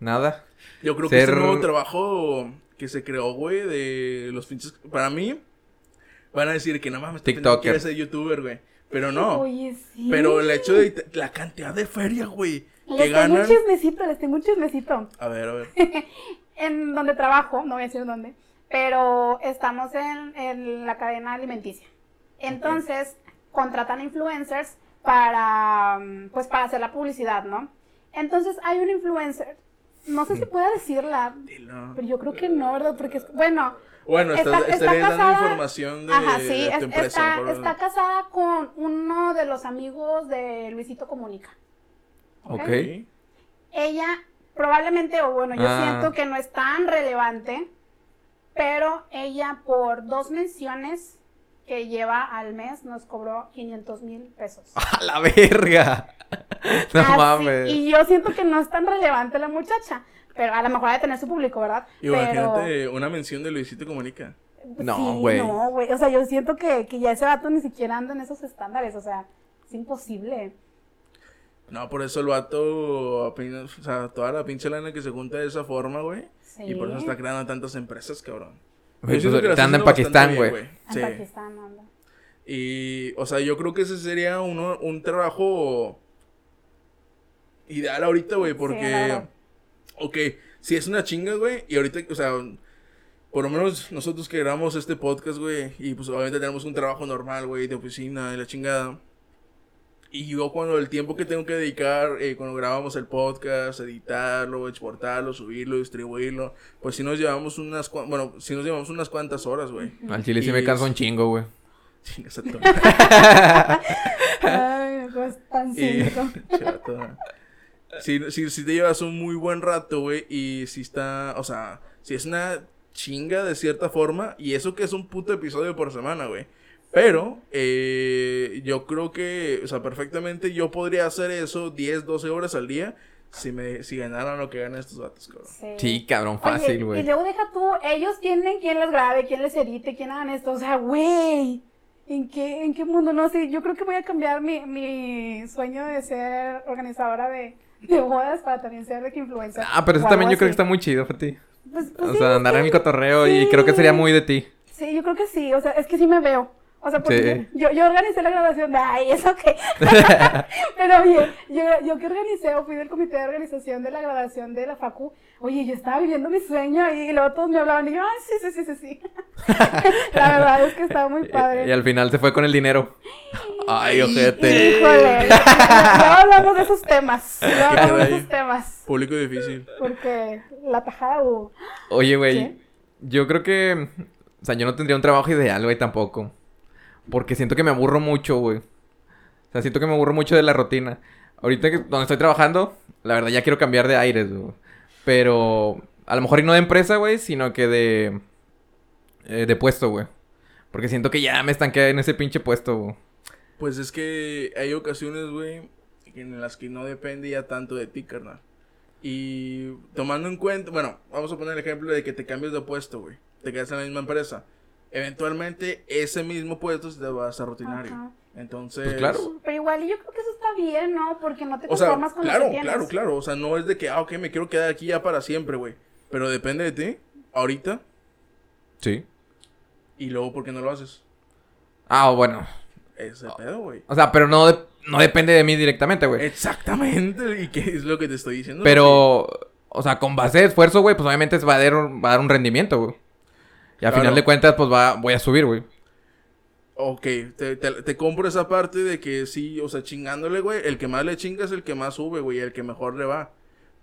Nada. Yo creo que Ser- este nuevo trabajo que se creó, güey, de los pinches. Para mí, van a decir que no mames, este pendejo TikToker. quiere ser youtuber, güey. Pero no. Oye, sí. Pero el hecho de la cantidad de feria, güey, que Les tengo ganan. un chismecito, les tengo un chismecito. A ver, a ver. En donde trabajo, no voy a decir dónde, pero estamos en, en la cadena alimenticia. Entonces, contratan influencers para, pues, para hacer la publicidad, ¿no? Entonces, hay un influencer, no sé si pueda decirla, Dilo. pero yo creo que no, ¿verdad? Porque, es- bueno, Bueno, Está- está estarías dando casada- información de, ajá, sí, de tu es- empresa. está, está casada con uno de los amigos de Luisito Comunica. Ok. Ok. ella probablemente, o bueno, yo Ah. siento que no es tan relevante, pero ella por dos menciones que lleva al mes nos cobró 500 mil pesos. ¡A la verga! No Así- mames. Y yo siento que no es tan relevante la muchacha, pero a lo mejor ha de tener su público, ¿verdad? Imagínate una mención de Luisito Comunica. No, Sí, güey. No, güey. O sea, yo siento que, que ya ese vato ni siquiera anda en esos estándares, o sea, es imposible. No, por eso el vato, o sea, toda la pinche lana que se junta de esa forma, güey. Sí. Y por eso está creando tantas empresas, cabrón. Güey, pues, anda en Pakistán, güey. En Sí. Pakistán anda. Y, o sea, yo creo que ese sería uno, un trabajo ideal ahorita, güey, Sí, porque, verdad. ok, si es una chinga, güey, y ahorita, o sea, por lo menos nosotros que grabamos este podcast, güey, y pues obviamente tenemos un trabajo normal, güey, de oficina y la chingada. Y yo cuando el tiempo que tengo que dedicar, eh, cuando grabamos el podcast, editarlo, exportarlo, subirlo, distribuirlo, pues si nos llevamos unas, bueno, si nos llevamos unas cuantas horas, güey. Al chile sí me canso es- un chingo, güey. Chingas Ay, no es tan cínico. Si, si, si te llevas un muy buen rato, güey, y si está, o sea, si es una chinga de cierta forma, y eso que es un puto episodio por semana, güey. Pero, eh, yo creo que, o sea, perfectamente yo podría hacer eso 10, 12 horas al día si me si ganaran lo que ganan estos vatos, cabrón. Sí, cabrón, fácil, Y güey. luego deja tú, ellos tienen quien les grabe, quien les edite, quien hagan esto. O sea, güey, ¿en qué, ¿en qué mundo? No sé, yo creo que voy a cambiar mi, mi sueño de ser organizadora de, de bodas para también ser de que influencer. Ah, pero eso también yo creo que está muy chido para ti. Pues- pues O sí, sea, andar en el cotorreo y sí. creo que sería muy de ti. Sí, yo creo que sí, o sea, es que sí me veo. O sea, porque Sí. yo, yo organicé la graduación de, ay, ¿eso qué? Pero oye, yo, yo que organicé o fui del comité de organización de la graduación de la FACU, oye, yo estaba viviendo mi sueño y luego todos me hablaban y yo, ay, sí, sí, sí, sí, sí. la verdad es que estaba muy padre. Y al final se fue con el dinero. Ay, ojete. Híjole, ya hablamos de esos temas, ya hablamos de esos temas, Público difícil. porque la tajada hubo. Oye, güey, yo creo que... O sea, yo no tendría un trabajo ideal, güey, tampoco. Porque siento que me aburro mucho, güey. O sea, siento que me aburro mucho de la rutina. Ahorita que donde estoy trabajando, la verdad ya quiero cambiar de aires, güey. Pero a lo mejor y no de empresa, güey, sino que de... eh, de puesto, güey. Porque siento que ya me estanqué en ese pinche puesto, güey. Pues es que hay ocasiones, güey, en las que no depende ya tanto de ti, carnal. Y tomando en cuenta, bueno, vamos a poner el ejemplo de que te cambies de puesto, güey. Te quedas en la misma empresa. Eventualmente, ese mismo puesto se te va a hacer rutinario. Ajá. Entonces. Pues claro. Pero igual, y yo creo que eso está bien, ¿no? Porque no te O sea, conformas con lo claro, que tienes. claro, claro. O sea, no es de que, ah, ok, me quiero quedar aquí ya para siempre, güey. Pero depende de ti, ahorita, Sí. y luego, ¿por qué no lo haces? Ah, bueno. Ese pedo, güey. O sea, pero no, de- no depende de mí directamente, güey. Exactamente, y qué es lo que te estoy diciendo. Pero, o sea, con base de esfuerzo, güey, pues obviamente va a dar, un- va a dar un rendimiento, güey. Y a Claro. final de cuentas, pues va, voy a subir, güey. Ok, te, te, te compro esa parte de que sí, o sea, chingándole, güey. El que más le chinga es el que más sube, güey. El que mejor le va.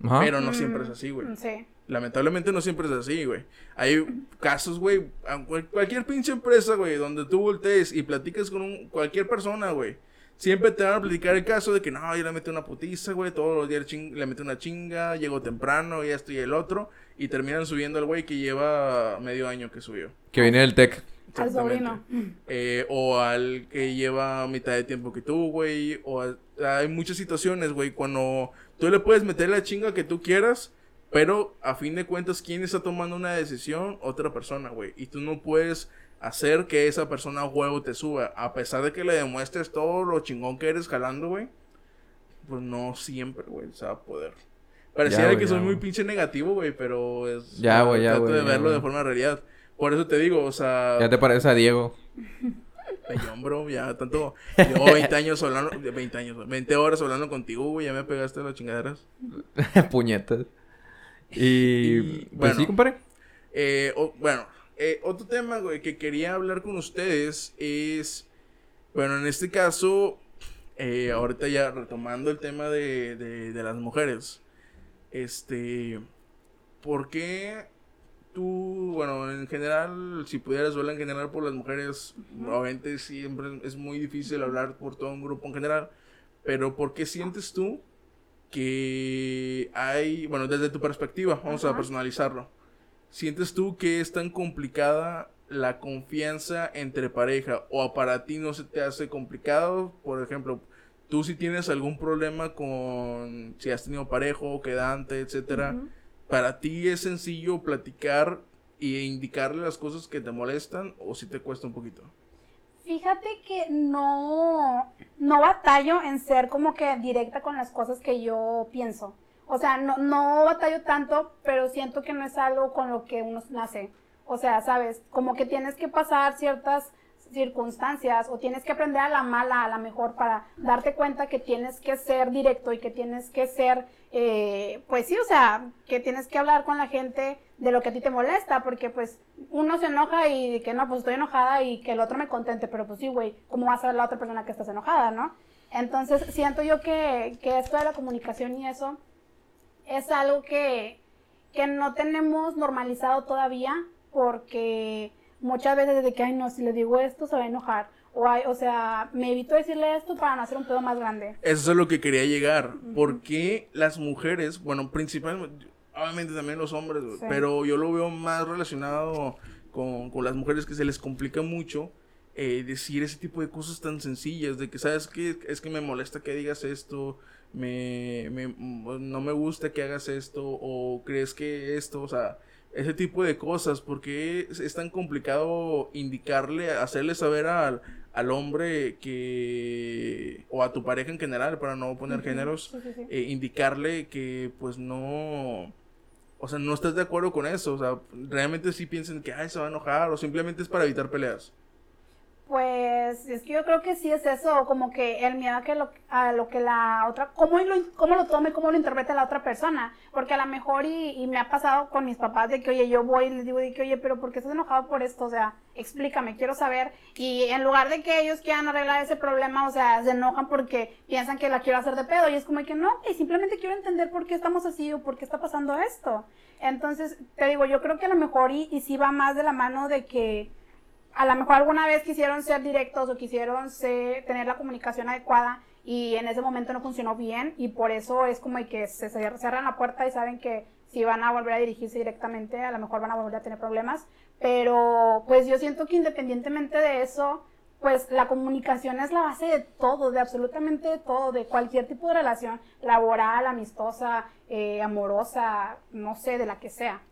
Ajá. Pero no siempre es así, güey. Mm, Sí. Lamentablemente no siempre es así, güey. Hay casos, güey. Cualquier pinche empresa, güey, donde tú voltees y platiques con un- cualquier persona, güey. Siempre te van a platicar el caso de que no, yo le metí una putiza, güey. Todos los días le ching- le metí una chinga. Llego temprano y esto y el otro. Y terminan subiendo al güey que lleva medio año que subió. Que viene del TEC. Al sobrino. Eh, o al que lleva mitad de tiempo que tú, güey. O a- hay muchas situaciones, güey, cuando tú le puedes meter la chinga que tú quieras, Pero a fin de cuentas, ¿quién está tomando una decisión? Otra persona, güey. Y tú no puedes hacer que esa persona a huevo te suba. A pesar de que le demuestres todo lo chingón que eres jalando, güey. Pues no siempre, güey, se va a poder. Pareciera que ya, soy muy pinche negativo, güey, pero es... Ya, güey, ya, Trato güey, de ya, verlo güey. de forma realidad. Por eso te digo, o sea... Ya te pareces a Diego. Pellón, bro, ya tanto. Llevo 20 años hablando. 20 años, 20 horas hablando contigo, güey. Ya me pegaste las chingaderas. Puñetas. Y, Y, pues bueno. sí, compadre. Eh, o- bueno, eh, otro tema, güey, que quería hablar con ustedes es. Bueno, en este caso, eh, ahorita ya retomando el tema de, de, de las mujeres. Este. ¿Por qué tú, bueno, en general, si pudieras hablar en general por las mujeres, obviamente siempre es muy difícil hablar por todo un grupo en general, pero ¿por qué sientes tú que hay, bueno, desde tu perspectiva, vamos a personalizarlo, ¿sientes tú que es tan complicada la confianza entre pareja o para ti no se te hace complicado? Por ejemplo, tú si tienes algún problema con si has tenido parejo, quedante, etcétera, para ti es sencillo platicar e indicarle las cosas que te molestan o si te cuesta un poquito. Fíjate que no, no batallo en ser como que directa con las cosas que yo pienso. O sea, no, no batallo tanto, pero siento que no es algo con lo que uno nace. O sea, sabes, como que tienes que pasar ciertas circunstancias o tienes que aprender a la mala, a la mejor, para darte cuenta que tienes que ser directo y que tienes que ser, eh, pues sí, o sea, que tienes que hablar con la gente de lo que a ti te molesta, porque pues uno se enoja y que no, pues estoy enojada y que el otro me contente, pero pues sí, güey, ¿cómo va a saber la otra persona que estás enojada, no? Entonces, siento yo que, que esto de la comunicación y eso es algo que, que no tenemos normalizado todavía porque muchas veces de que, ay, no, si le digo esto se va a enojar. O, ay, o sea, me evito decirle esto para no hacer un pedo más grande. Eso es lo que quería llegar. ¿Por qué las mujeres, bueno, principalmente, obviamente también los hombres, Sí. pero yo lo veo más relacionado con, con las mujeres que se les complica mucho eh, decir ese tipo de cosas tan sencillas, de que, ¿sabes qué? Es que me molesta que digas esto, me, me- no me gusta que hagas esto, o crees que esto, o sea, ese tipo de cosas, porque es, es tan complicado indicarle, hacerle saber al, al hombre que, o a tu pareja en general, para no poner géneros, sí, sí, sí. eh, indicarle que pues no, o sea, no estás de acuerdo con eso, o sea, realmente sí piensan que, ay, se va a enojar, o simplemente es para evitar peleas. Pues es que yo creo que sí es eso, como que el miedo a, que lo, a lo que la otra, cómo lo, cómo lo tome, cómo lo interprete la otra persona, porque a lo mejor y, y me ha pasado con mis papás de que, oye, yo voy y les digo de que, oye, pero ¿por qué estás enojado por esto? O sea, explícame, quiero saber, y en lugar de que ellos quieran arreglar ese problema, o sea, se enojan porque piensan que la quiero hacer de pedo, y es como que no, y simplemente quiero entender por qué estamos así o por qué está pasando esto. Entonces, te digo, yo creo que a lo mejor y, y sí va más de la mano de que a lo mejor alguna vez quisieron ser directos o quisieron ser- tener la comunicación adecuada y en ese momento no funcionó bien y por eso es como que se cierran la puerta y saben que si van a volver a dirigirse directamente a lo mejor van a volver a tener problemas pero pues yo siento que independientemente de eso pues la comunicación es la base de todo, de absolutamente de todo, de cualquier tipo de relación laboral, amistosa, eh, amorosa, no sé, de la que sea.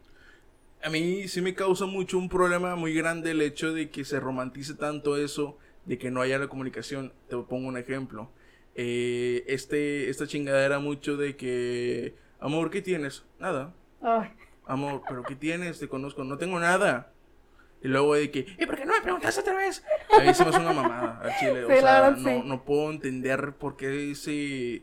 A mí sí me causa mucho un problema muy grande el hecho de que se romantice tanto eso, de que no haya la comunicación. Te pongo un ejemplo. Eh, este, esta chingadera mucho de que, amor, ¿qué tienes? Nada. Amor, ¿pero qué tienes? Te conozco. No tengo nada. Y luego de que, ¿y por qué no me preguntas otra vez? A mí se me hace una mamada al chile. O Sí, sea, no, sí. no puedo entender por qué ese...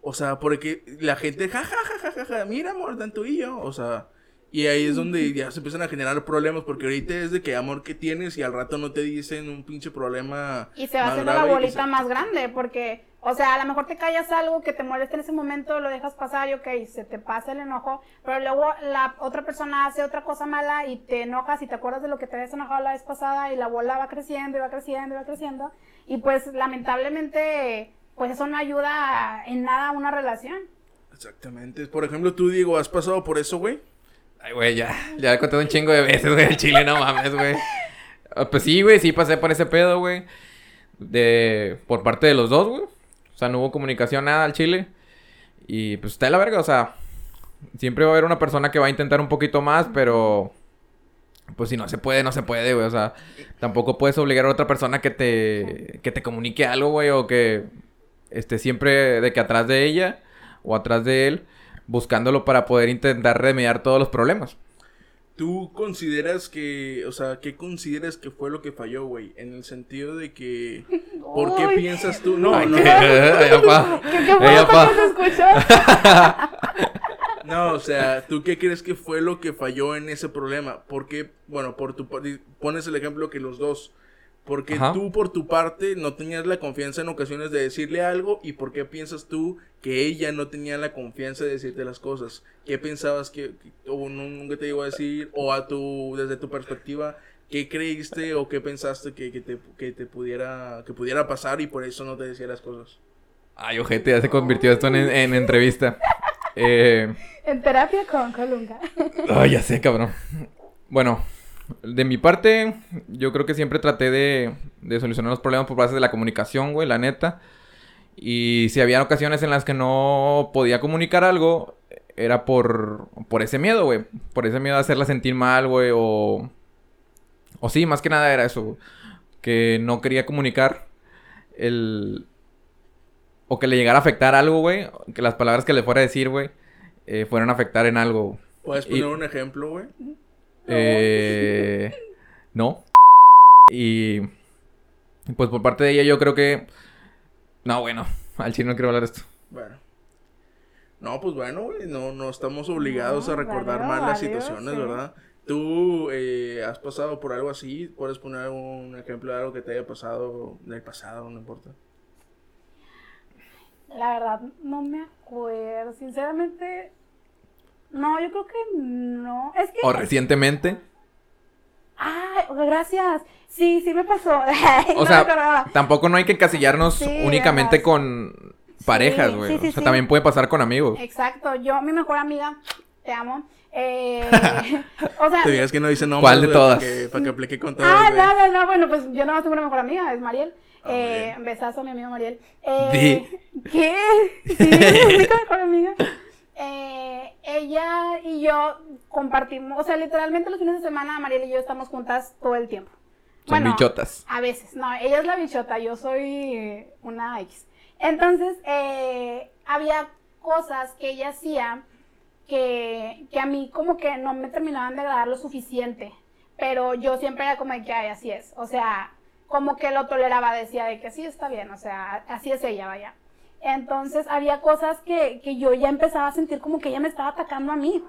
O sea, porque la gente, ja, ja, ja, ja, ja, ja, mira, amor, tanto y yo. O sea, y ahí es donde ya se empiezan a generar problemas, porque ahorita es de que amor que tienes y al rato no te dicen un pinche problema. Y se va haciendo la bolita se- más grande, porque, o sea, a lo mejor te callas algo que te molesta en ese momento, lo dejas pasar y ok, se te pasa el enojo, pero luego la otra persona hace otra cosa mala y te enojas y te acuerdas de lo que te habías enojado la vez pasada y la bola va creciendo y va creciendo y va creciendo. Y pues lamentablemente, pues eso no ayuda en nada a una relación. Exactamente. Por ejemplo, tú, Diego, ¿has pasado por eso, güey? Ay, güey, ya. Ya he contado un chingo de veces, güey, el chile, no mames, güey. Ah, Pues sí, güey, sí pasé por ese pedo, güey. De... Por parte de los dos, güey. O sea, no hubo comunicación nada al chile. Y pues está de la verga, o sea... Siempre va a haber una persona que va a intentar un poquito más, pero... Pues si no se puede, no se puede, güey. O sea, tampoco puedes obligar a otra persona que te, que te comunique algo, güey, o que esté siempre de que atrás de ella o atrás de él, buscándolo para poder intentar remediar todos los problemas. ¿Tú consideras que, o sea, qué consideras que fue lo que falló, güey? En el sentido de que, ¿por qué Uy. piensas tú? No, Ay, no, qué- apá. ¿Qué, qué fue no, o sea, ¿tú qué crees que fue lo que falló en ese problema? Porque, bueno, por tu pones el ejemplo que los dos, porque Ajá. tú por tu parte no tenías la confianza en ocasiones de decirle algo y por qué piensas tú que ella no tenía la confianza de decirte las cosas. ¿Qué pensabas que, que- o no- nunca te iba a decir o a tu desde tu perspectiva qué creíste o qué pensaste que, que te que te pudiera que pudiera pasar y por eso no te decía las cosas? Ay, ojete, ya se convirtió esto en, en entrevista. Eh... En terapia con Colunga. Ay, ya sé, cabrón. Bueno, de mi parte, yo creo que siempre traté de, de solucionar los problemas por base de la comunicación, güey, la neta. Y si había ocasiones en las que no podía comunicar algo, era por, por ese miedo, güey. Por ese miedo de hacerla sentir mal, güey, o... O sí, más que nada era eso, güey. Que no quería comunicar el... O que le llegara a afectar algo, güey. Que las palabras que le fuera a decir, güey, eh, fueran a afectar en algo. ¿Puedes Y- poner un ejemplo, güey? Eh, no. Y pues por parte de ella yo creo que... No, bueno, al chino no quiero hablar de esto. Bueno. No, pues bueno, güey, no, no estamos obligados No, a recordar valió, mal las valió, situaciones, sí. ¿verdad? ¿Tú eh, has pasado por algo así? ¿Puedes poner un ejemplo de algo que te haya pasado del pasado? No importa. La verdad, no me acuerdo. Sinceramente, no, yo creo que no. Es que. O recientemente. Ay, gracias. Sí, sí me pasó. O No sea, me acordaba. tampoco no hay que encasillarnos Sí, únicamente con parejas, güey. sí, sí, o sea, sí. también puede pasar con amigos. Exacto, yo, mi mejor amiga, te amo. Eh, o sea, Te digas que no dice nombres, ¿Cuál de todas? Para que, para que aplique con todas, ah, no, no, no, bueno, pues yo nada más tengo una mejor amiga, es Mariel. Ah, Eh, besazo a mi amiga Mariel. Eh, Di. ¿Qué? Sí, es mi única mejor amiga. Eh, ella y yo compartimos, o sea, literalmente los fines de semana Mariel y yo estamos juntas todo el tiempo. Son bichotas. A veces, no, ella es la bichota, yo soy eh, una X. Entonces, eh, había cosas que ella hacía que, que a mí como que no me terminaban de agradar lo suficiente, pero yo siempre era como de que, ay, así es, o sea, como que lo toleraba, decía de que sí, está bien, o sea, así es ella, vaya. Entonces, había cosas que, que yo ya empezaba a sentir como que ella me estaba atacando a mí.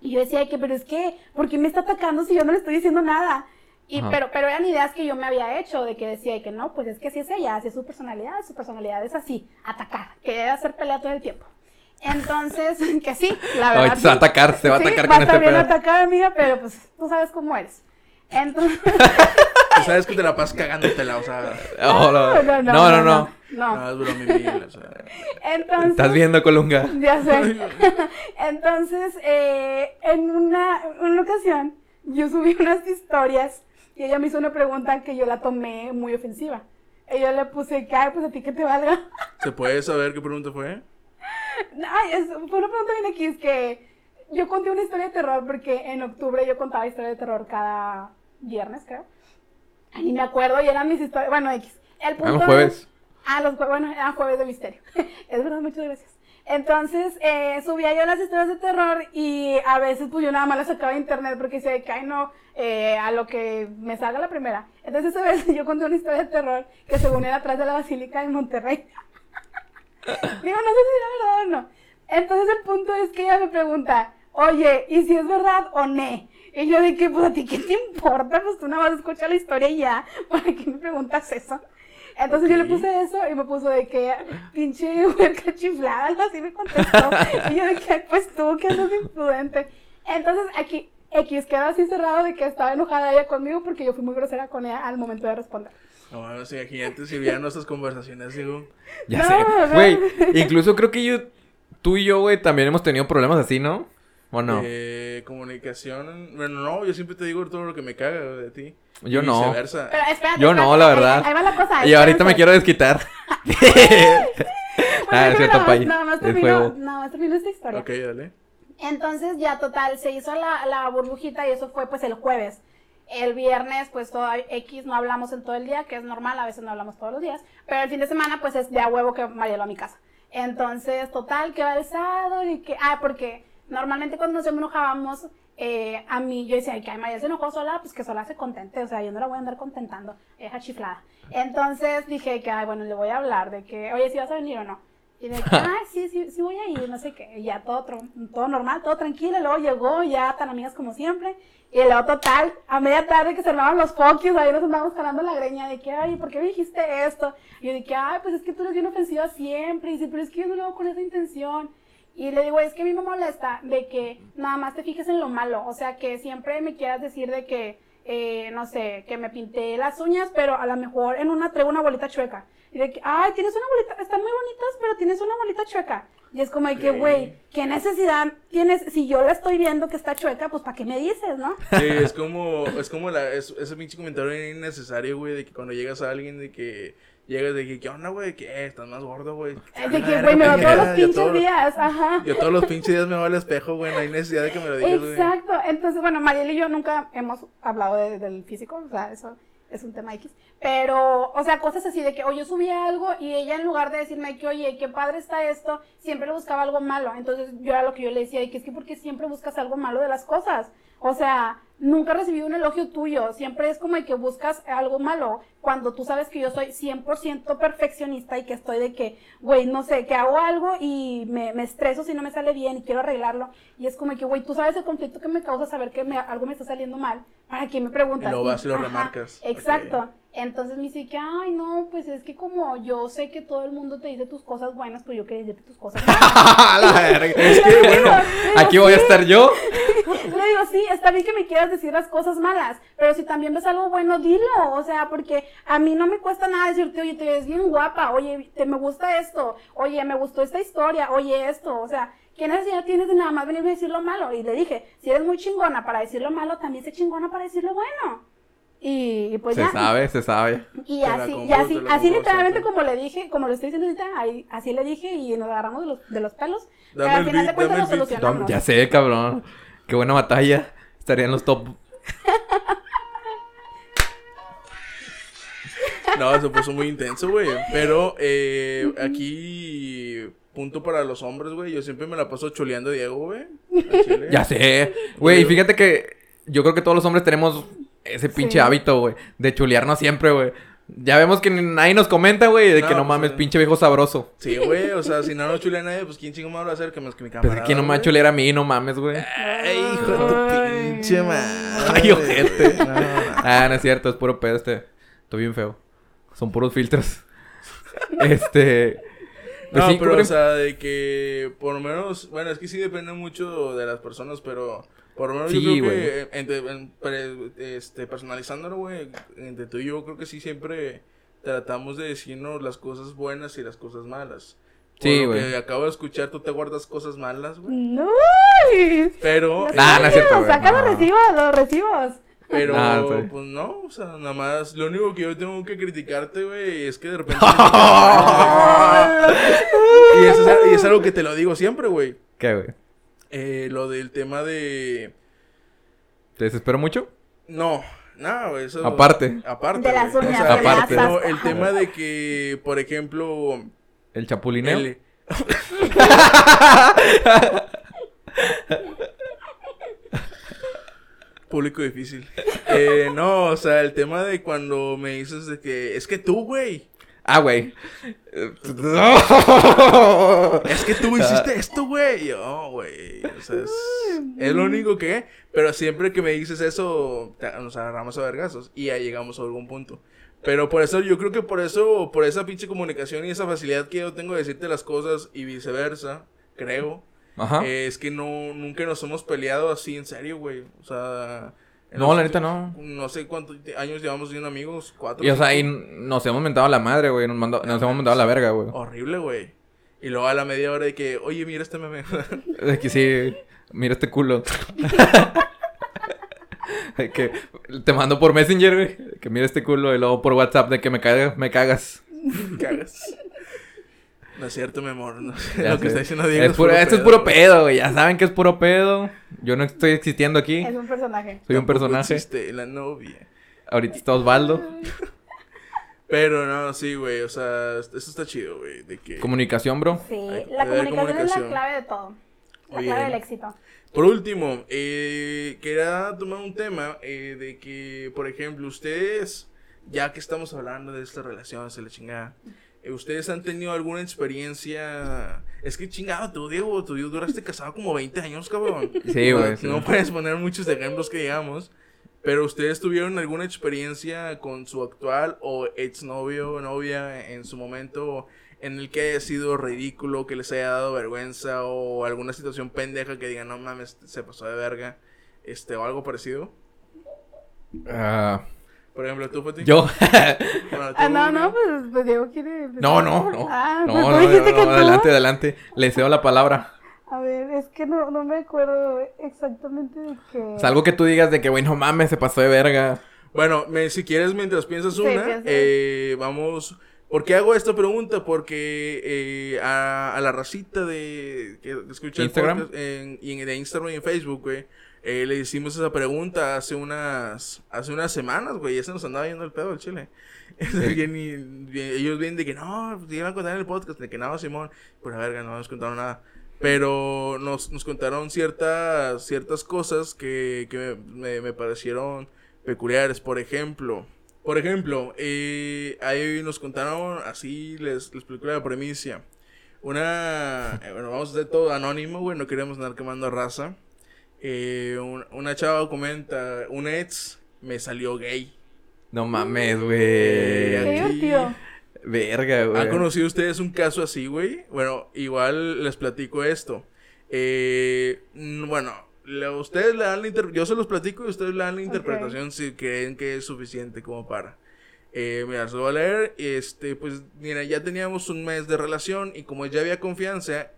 Y yo decía de que, pero es que, ¿por qué me está atacando si yo no le estoy diciendo nada? Y, Ajá. pero, pero eran ideas que yo me había hecho, de que decía de que no, pues es que así es ella, así es su personalidad, su personalidad es así, atacar, que debe hacer pelea todo el tiempo. Entonces, que sí, la verdad. Ay, se va a atacar, se va a Sí, atacar va con a estar este bien pedo. atacada, amiga, pero pues tú sabes cómo eres. Entonces, Tú sabes que te la pasas cagándotela, o sea... Oh, no, no, no, no. no. No, es broma, Miguel, o sea... Entonces, Estás viendo, Colunga. Ya sé. Entonces, eh, en una, una ocasión, yo subí unas historias y ella me hizo una pregunta que yo la tomé muy ofensiva. Y yo le puse, que, ay, pues a ti que te valga. ¿Se puede saber qué pregunta fue? Ay, es- fue una pregunta bien aquí, es que yo conté una historia de terror porque en octubre yo contaba historia de terror cada viernes, creo. Ay, Ni me acuerdo y eran mis historias, bueno, X. El punto los jueves. Ah, los bueno, jueves de misterio. es verdad, muchas gracias. Entonces, eh, subía yo las historias de terror y a veces pues yo nada más las sacaba de internet porque decía que, ay no, eh, a lo que me salga la primera. Entonces, a veces yo conté una historia de terror que según era atrás de la Basílica de Monterrey. Digo, no sé si era verdad o no. Entonces el punto es que ella me pregunta, oye, ¿y si es verdad o no? Y yo de que, pues a ti qué te importa, pues tú nada más escucha la historia y ya, ¿para qué me preguntas eso? Entonces yo le puse eso y me puso de que, pinche huerca chiflada, así me contestó. y yo de que, pues tú que andas imprudente. Entonces aquí, X quedó así cerrado de que estaba enojada ella conmigo porque yo fui muy grosera con ella al momento de responder. No, bueno, si imagínate si vieran nuestras conversaciones, digo... Ya No, sé. no. Güey, incluso creo que yo, tú y yo, güey, también hemos tenido problemas así, ¿no? ¿O no? Eh, comunicación... Bueno, no, yo siempre te digo todo lo que me caga de ti. Yo Y no. Viceversa. Pero espérate, Yo no, espérate, la verdad. Ahí va la cosa. y ahorita me quiero desquitar. Pues Ah, es cierto, nada más- Pai. Nada más Es termino, más termino esta historia. Ok, dale. Entonces ya total, se hizo la, la burbujita y eso fue pues el jueves. El viernes, pues todo X no hablamos en todo el día, que es normal, a veces no hablamos todos los días. Pero el fin de semana, pues es de a huevo que va a mi casa. Entonces, total, que va el sábado y que. Ah, porque normalmente cuando nos enojábamos, eh, a mí yo decía, que María se enojó sola, pues que sola se contente. O sea, yo no la voy a andar contentando, es chiflada. Entonces dije que, ay, bueno, le voy a hablar de que, oye, si vas a venir o no. Y de que, ay, sí, sí, sí voy a ir, no sé qué. Y ya todo, todo normal, todo tranquilo. Luego llegó, ya tan amigas como siempre. Y luego total, a media tarde que se armaban los focus, ahí nos andábamos jalando la greña de que, ay, ¿por qué me dijiste esto? Y yo dije, ay, pues es que tú eres bien ofensiva siempre. Y dice, pero es que yo no lo hago con esa intención. Y le digo, es que a mí me molesta de que nada más te fijes en lo malo. O sea, que siempre me quieras decir de que, eh, no sé, que me pinté las uñas, pero a lo mejor en una traigo una bolita chueca. Y de que, ay, tienes una bolita, están muy bonitas, pero tienes una bolita chueca. Y es como de que, güey, ¿qué necesidad tienes? Si yo la estoy viendo que está chueca, pues ¿para qué me dices, no? Sí, es como, es como la, es, ese pinche comentario innecesario, güey, de que cuando llegas a alguien de que llegas de que, ¿qué onda, güey? ¿Qué? ¿Estás más gordo, güey? De que, güey, me va todos los pinches días, ajá. Yo todos los pinches días me voy al espejo, güey, no hay necesidad de que me lo digas, güey. Exacto, entonces, bueno, Mariel y yo nunca hemos hablado del físico, o sea, eso es un tema X. Pero, o sea, cosas así de que, o yo subía algo y ella en lugar de decirme que, oye, qué padre está esto, siempre le buscaba algo malo. Entonces yo era lo que yo le decía, y que es que porque siempre buscas algo malo de las cosas. O sea, nunca he recibido un elogio tuyo, siempre es como el que buscas algo malo, cuando tú sabes que yo soy 100% perfeccionista y que estoy de que, güey, no sé, que hago algo y me, me, estreso si no me sale bien y quiero arreglarlo, y es como que, güey, tú sabes el conflicto que me causa saber que me, algo me está saliendo mal, ¿para qué me preguntas? Y lo vas y lo remarcas. Exacto. Entonces me dice que, ay, no, pues es que como yo sé que todo el mundo te dice tus cosas buenas, pues yo quería decirte tus cosas malas. es que, bueno, aquí voy a estar yo. Le digo, sí, está bien que me quieras decir las cosas malas, pero si también ves algo bueno, dilo. O sea, porque a mí no me cuesta nada decirte, oye, te ves bien guapa, oye, te me gusta esto, oye, me gustó esta historia, oye, esto. O sea, ¿qué necesidad tienes de nada más venirme a decir lo malo? Y le dije, si eres muy chingona para decir lo malo, también sé chingona para decir lo bueno. Y, pues se ya. Se sabe, se sabe. Y así, y así, así literalmente como le dije, como lo estoy diciendo ahorita, ahí, así le dije y nos agarramos de los, de los pelos. pero al final de cuentas lo solucionamos. Ya sé, cabrón. Qué buena batalla. Estaría en los top. no, se puso muy intenso, güey. Pero eh, aquí punto para los hombres, güey. Yo siempre me la paso choleando a Diego, güey. Ya sé. Güey, fíjate que yo creo que todos los hombres tenemos ese pinche hábito, güey. De chulearnos siempre, güey. Ya vemos que nadie nos comenta, güey, de que no pues, mames, pinche viejo sabroso. Sí, güey, o sea, si no nos chulea a nadie, pues quién chingo me va a hacer que más que mi camarada. Pues quién no me va a chulear a mí, no mames, güey. Ay, hijo de tu pinche madre. Ay, ojete. Ah, no es cierto, es puro pedo este. Estoy bien feo. Son puros filtros. este. Pues no, pero, o sea, de que por lo menos, bueno, es que sí depende mucho de las personas, pero por lo menos yo creo que entre, este, personalizándolo, güey, entre tú y yo creo que sí siempre tratamos de decirnos las cosas buenas y las cosas malas. sí, güey. acabo de escuchar, tú te guardas cosas malas, güey. No. Pero... Nah, no es cierto, Saca los recibos, los recibos. Pero, pues no, o sea, nada más, lo único que yo tengo que criticarte, güey, es que de repente... y, eso es, y es algo que te lo digo siempre, güey. ¿Qué, güey? Eh, lo del tema de... ¿Te desespero mucho? No, no, eso... Aparte. Aparte. De las uñas, aparte. No, el tema de que, por ejemplo... ¿El chapulineo? El... Público difícil. Eh, no, o sea, el tema de cuando me dices de que... Es que tú, güey. Ah, güey. es que tú hiciste esto, güey. Yo, güey. O sea, es, lo único que. Pero siempre que me dices eso, nos agarramos a vergazos. Y ya llegamos a algún punto. Pero por eso, yo creo que por eso, por esa pinche comunicación y esa facilidad que yo tengo de decirte las cosas y viceversa, creo. Ajá. es que no, nunca nos hemos peleado así en serio, güey. O sea. No, la neta no. No sé cuántos años llevamos siendo amigos, cuatro. Y o sea, ahí nos hemos mentado a la madre, güey. Nos, nos hemos mentado a la verga, güey. Horrible, güey. Y luego a la media hora de que, oye, mira este meme. de que sí, mira este culo. que te mando por Messenger, güey. Que mira este culo. Y luego por WhatsApp de que me, cagas. Me cagas. cagas. No es cierto, mi amor. No sé lo que está diciendo Diego. Es puro- esto es puro pedo, güey. Ya saben que es puro pedo. Yo no estoy existiendo aquí. Es un personaje. Soy un personaje. existe la novia. Ahorita está Osvaldo. Pero no, sí, güey. O sea, eso está chido, güey. De que. Comunicación, bro. Sí, Hay- la comunicación, es la clave de todo. La Oye. clave del éxito. Por último, eh, quería tomar un tema eh, de que, por ejemplo, ustedes, ya que estamos hablando de estas relaciones, de la chingada, ustedes han tenido alguna experiencia. Es que chingado, tú, Diego, tú duraste casado como 20 años, cabrón. Sí, güey, sí. No puedes poner muchos ejemplos que digamos. Pero ustedes tuvieron alguna experiencia con su actual o exnovio o novia en su momento en el que haya sido ridículo, que les haya dado vergüenza o alguna situación pendeja que digan, no mames, se pasó de verga, este, o algo parecido. Ah, Por ejemplo, tú, Fati. yo. Bueno, tú, Ah, no, no, pues, pues Diego quiere. no, no, no. Ah, no, pues no, dijiste no, que no, tú. adelante, adelante. Le cedo la palabra. A ver, es que no, no me acuerdo exactamente de qué. O sea, algo que tú digas de que, güey, no mames, se pasó de verga. Bueno, me- si quieres, mientras piensas Sí, una, piensa. eh, vamos... ¿Por qué hago esta pregunta? Porque eh, a, a la racita de que escucha el Instagram. podcast en, y en- de Instagram y en Facebook, güey, eh, le hicimos esa pregunta hace unas hace unas semanas, güey, ya se nos andaba yendo el pedo al chile. Bien y- bien- ellos vienen de que no, pues, iban a contar en el podcast, de que no, Simón, pues la verga, no nos contaron nada. Pero nos, nos contaron ciertas, ciertas cosas que, que me, me parecieron peculiares. Por ejemplo, por ejemplo, eh, ahí nos contaron, así les, les explico la premisa. Una, eh, bueno, vamos a hacer todo anónimo, güey, no queremos andar quemando raza. Eh, un- una chava comenta, un ex me salió gay. No mames, güey. Qué aquí- divertido. Verga, güey. ¿Han conocido ustedes un caso así, güey? Bueno, igual les platico esto. Eh, bueno, le- ustedes le dan la inter- yo se los platico y ustedes le dan la interpretación si creen que es suficiente como para. Eh, mira, se lo voy a leer. Este, pues, mira, ya teníamos un mes de relación y como ya había confianza,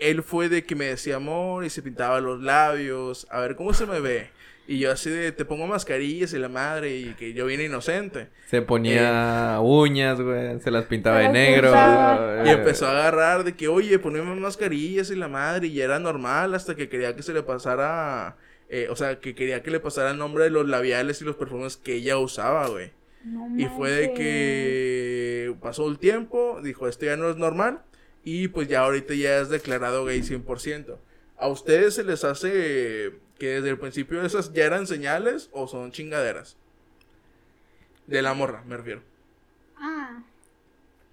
él fue de que me decía amor y se pintaba los labios. A ver, ¿cómo se me ve? Y yo así de, te pongo mascarillas y la madre y que yo vine inocente. Se ponía uñas, güey. Se las pintaba de negro. pintaba. Y empezó a agarrar de que, oye, ponemos mascarillas y la madre, y ya era normal hasta que quería que se le pasara, eh, o sea, que quería que le pasara el nombre de los labiales y los perfumes que ella usaba, güey. No Y fue de que pasó el tiempo, dijo, esto ya no es normal, y pues ya ahorita ya es declarado gay 100%. ¿A ustedes se les hace que desde el principio esas ya eran señales o son chingaderas? De la morra, me refiero. Ah.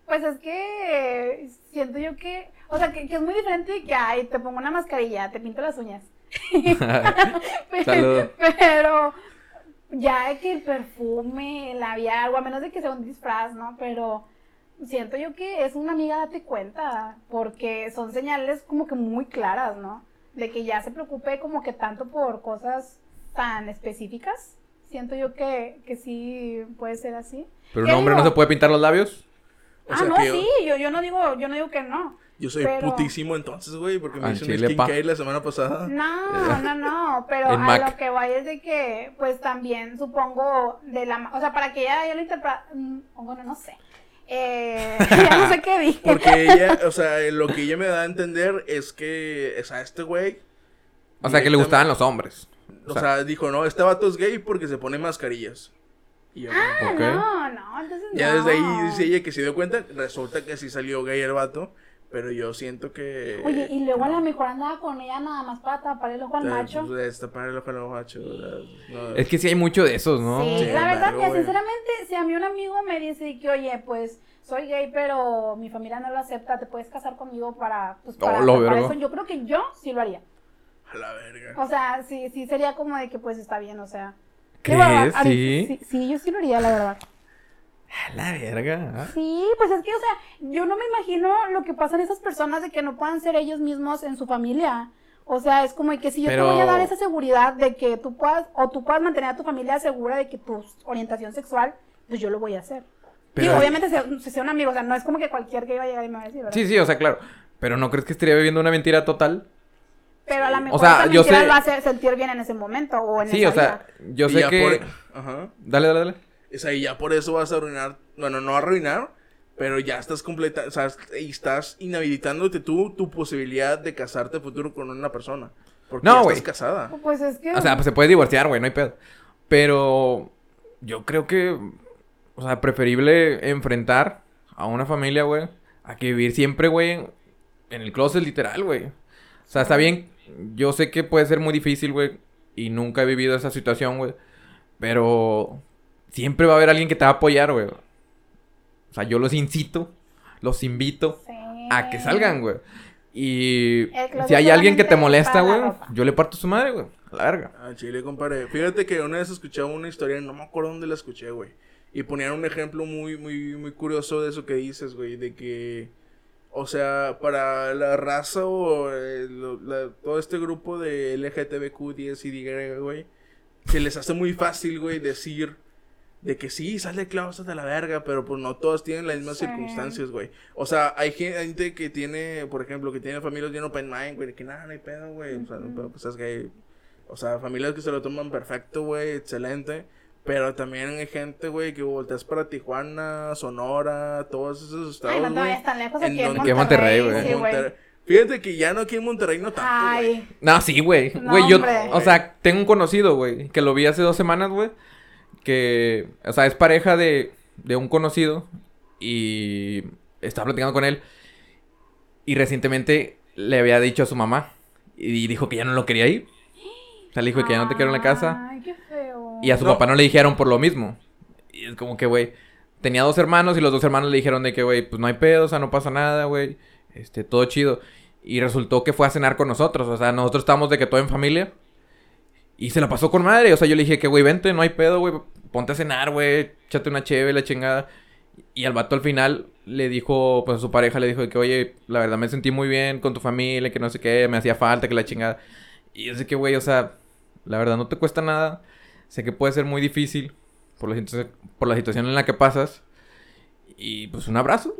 Pues es que siento yo que, o sea, que, que es muy diferente de que, ay, te pongo una mascarilla, te pinto las uñas. Pero ya de que el perfume, el labial, o a menos de que sea un disfraz, ¿no? Pero siento yo que es una amiga, date cuenta, porque son señales como que muy claras, ¿no? De que ya se preocupe como que tanto por cosas tan específicas. Siento yo que, que sí puede ser así. Pero un ¿Qué hombre no se puede pintar los labios. O ah, sea no, que- sí, yo, yo no digo, yo no digo que no. Yo soy Pero- putísimo entonces, güey, porque me hice un skincare la semana pasada. No, no, no, pero a Mac. lo que voy es de que, pues también supongo de la, ma- o sea, para que ella, ella lo interprete, bueno, no sé, eh, ya no sé qué dije. Porque ella, o sea, lo que ella me da a entender es que, o sea, este güey, O sea, que le gustaban los hombres. o sea, dijo, no, este vato es gay porque se pone mascarillas. Y yo, Ah, no, no, entonces ya no. desde ahí dice ella que se dio cuenta, resulta que sí salió gay el vato, pero yo siento que... Oye, y luego a lo mejor andaba con ella nada más para tapar el ojo al sea, macho. pues, destapar el ojo al macho, no. Es que sí hay mucho de esos, ¿no? Sí, Sí, la verdad, que güey. sinceramente, si a mí un amigo me dice que, oye, pues soy gay, pero mi familia no lo acepta, te puedes casar conmigo para, pues, para, lo para eso, yo creo que yo sí lo haría. A la verga. O sea, sí, sí sería como de que pues está bien, o sea. ¿Crees? Digo, ahorita- Sí. sí. Sí, yo sí lo haría, la verdad. A La verga. ah. Sí, pues es que, o sea, yo no me imagino lo que pasan esas personas de que no puedan ser ellos mismos en su familia. O sea, es como que si yo Pero- te voy a dar esa seguridad de que tú puedas, o tú puedas mantener a tu familia segura de que tu orientación sexual, pues yo lo voy a hacer. Pero- Digo, obviamente sea, se sea un amigo, o sea, no es como que cualquier que iba a llegar y me va a decir, ¿verdad? Sí, sí, o sea, claro. Pero ¿no crees que estaría viviendo una mentira total? Pero a lo mejor sea, esa yo mentira sé- lo hace sentir bien en ese momento o en Sí, esa o sea, vida. yo sé que... por- Ajá. Dale, dale, dale. Es ahí ya por eso vas a arruinar, bueno, no arruinar, pero ya estás completa, o sea, y estás inhabilitándote tú tu posibilidad de casarte a futuro con una persona. Porque No, ya güey. estás casada. Pues es que. O sea, pues se puede divorciar, güey, no hay pedo. Pero yo creo que, o sea, preferible enfrentar a una familia, güey, a que vivir siempre, güey, en el closet literal, güey. O sea, está bien, yo sé que puede ser muy difícil, güey, y nunca he vivido esa situación, güey. Pero siempre va a haber alguien que te va a apoyar, güey. O sea, yo los incito, los invito Sí. a que salgan, güey. Y si hay alguien que te molesta, güey, yo le parto su madre, güey. A la verga. Ah, chile, compadre. Fíjate que una vez escuchaba una historia, no me acuerdo dónde la escuché, güey. Y ponían un ejemplo muy, muy, muy curioso de eso que dices, güey. De que, o sea, para la raza o eh, lo- la- todo este grupo de LGTBQ, 10 y Y, güey, se les hace muy fácil, güey, decir de que sí, sale closet de la verga, pero pues no todos tienen las mismas Sí. circunstancias, güey. O sea, hay gente que tiene, por ejemplo, que tiene familias bien open mind, güey, de que nada, no hay pedo, güey. O sea, Ujú. pues es gay. O sea, familias que se lo toman perfecto, güey, excelente. Pero también hay gente, güey, que volteas para Tijuana, Sonora, todos esos Ay, estados, no te güey. tan lejos en aquí en donde- Monterrey, güey. Sí, güey. Monterrey- Fíjate que ya no aquí en Monterrey no tanto, güey. Ay, No, sí, güey. No, Güey, yo, hombre. o sea, tengo un conocido, güey, que lo vi hace dos semanas, güey, que, o sea, es pareja de, de un conocido y estaba platicando con él y recientemente le había dicho a su mamá y dijo que ya no lo quería ir. O sea, le dijo que ya no te quiero en la casa Ay, qué feo. y a su No. papá no le dijeron por lo mismo. Y es como que, güey, tenía dos hermanos y los dos hermanos le dijeron de que, güey, pues no hay pedo, o sea, no pasa nada, güey. Este, todo chido. Y resultó que fue a cenar con nosotros. O sea, nosotros estábamos de que todo en familia. Y se la pasó con madre. O sea, yo le dije que, güey, vente, no hay pedo, güey. Ponte a cenar, güey. Échate una cheve, la chingada. Y al vato al final le dijo, pues a su pareja le dijo de que, oye, la verdad me sentí muy bien con tu familia, que no sé qué, me hacía falta, que la chingada. Y de que, güey, o sea, la verdad no te cuesta nada. Sé que puede ser muy difícil por la, por la situación en la que pasas. Y pues un abrazo.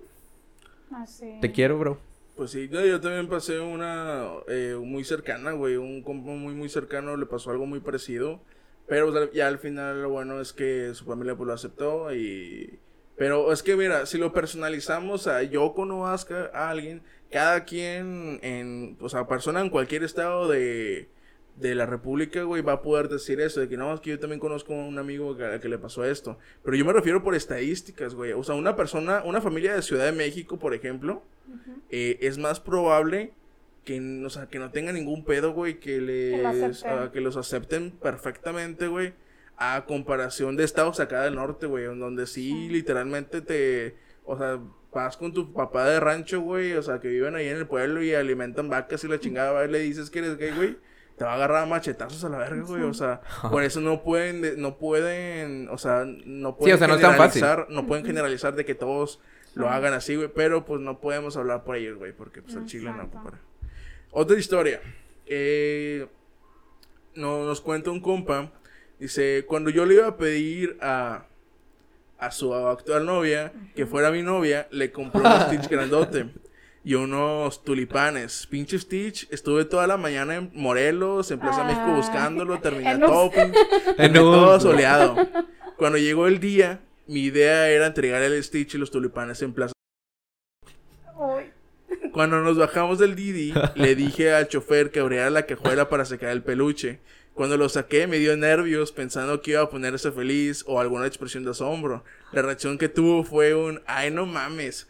Así. Te quiero, bro. Pues sí, yo, también pasé una eh, muy cercana, güey. Un compa muy, muy cercano le pasó algo muy parecido. Pero sea, ya al final lo bueno es que su familia pues lo aceptó y... Pero es que mira, si lo personalizamos a yo conozco a alguien, cada quien en, o sea, persona en cualquier estado de, de la república, güey, va a poder decir eso, de que no, es que yo también conozco a un amigo que, a que le pasó esto. Pero yo me refiero por estadísticas, güey. O sea, una persona, una familia de Ciudad de México, por ejemplo, eh, es más probable que, o sea, que no tenga ningún pedo, güey, que, les, lo ah, que los acepten perfectamente, güey, a comparación de estados acá del norte, güey, en donde sí, literalmente te, o sea, vas con tu papá de rancho, güey, o sea, que viven ahí en el pueblo y alimentan vacas y la chingada, y le dices que eres gay, güey. Te va a agarrar a machetazos a la verga, güey. O sea, por eso no pueden, de- no pueden, o sea, no pueden o sea, no es tan fácil. generalizar, no pueden generalizar de que todos lo hagan así, güey. Pero pues no podemos hablar por ellos, güey, porque pues el chile no, compadre. Otra historia. Eh, no, nos cuenta un compa. Dice, cuando yo le iba a pedir a, a su actual novia que fuera mi novia, le compré un Stitch grandote y unos tulipanes. Pinche Stitch, estuve toda la mañana en Morelos, en Plaza Ay. México buscándolo, terminé En todo, un- En todo soleado. Cuando llegó el día, mi idea era entregar el Stitch y los tulipanes en Plaza cuando nos bajamos del Didi, le dije al chofer que abriera la cajuela para sacar el peluche. Cuando lo saqué me dio nervios pensando que iba a ponerse feliz o alguna expresión de asombro. La reacción que tuvo fue un, ay no mames,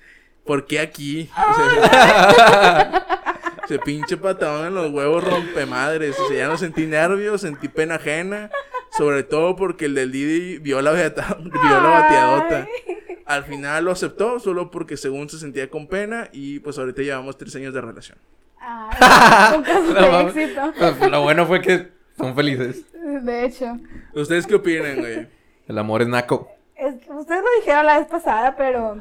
¿por qué aquí? Se pinche patadón en los huevos rompe madres. O sea, ya no sentí nervios, sentí pena ajena. Sobre todo porque el del Didi vio la, beata- vio la bateadota. Al final lo aceptó solo porque según se sentía con pena y pues ahorita llevamos tres años de relación. Ay, un caso No éxito. Pues, Lo bueno fue que son felices. De hecho. ¿Ustedes qué opinan, güey? El amor es naco. Es ustedes lo dijeron la vez pasada, pero.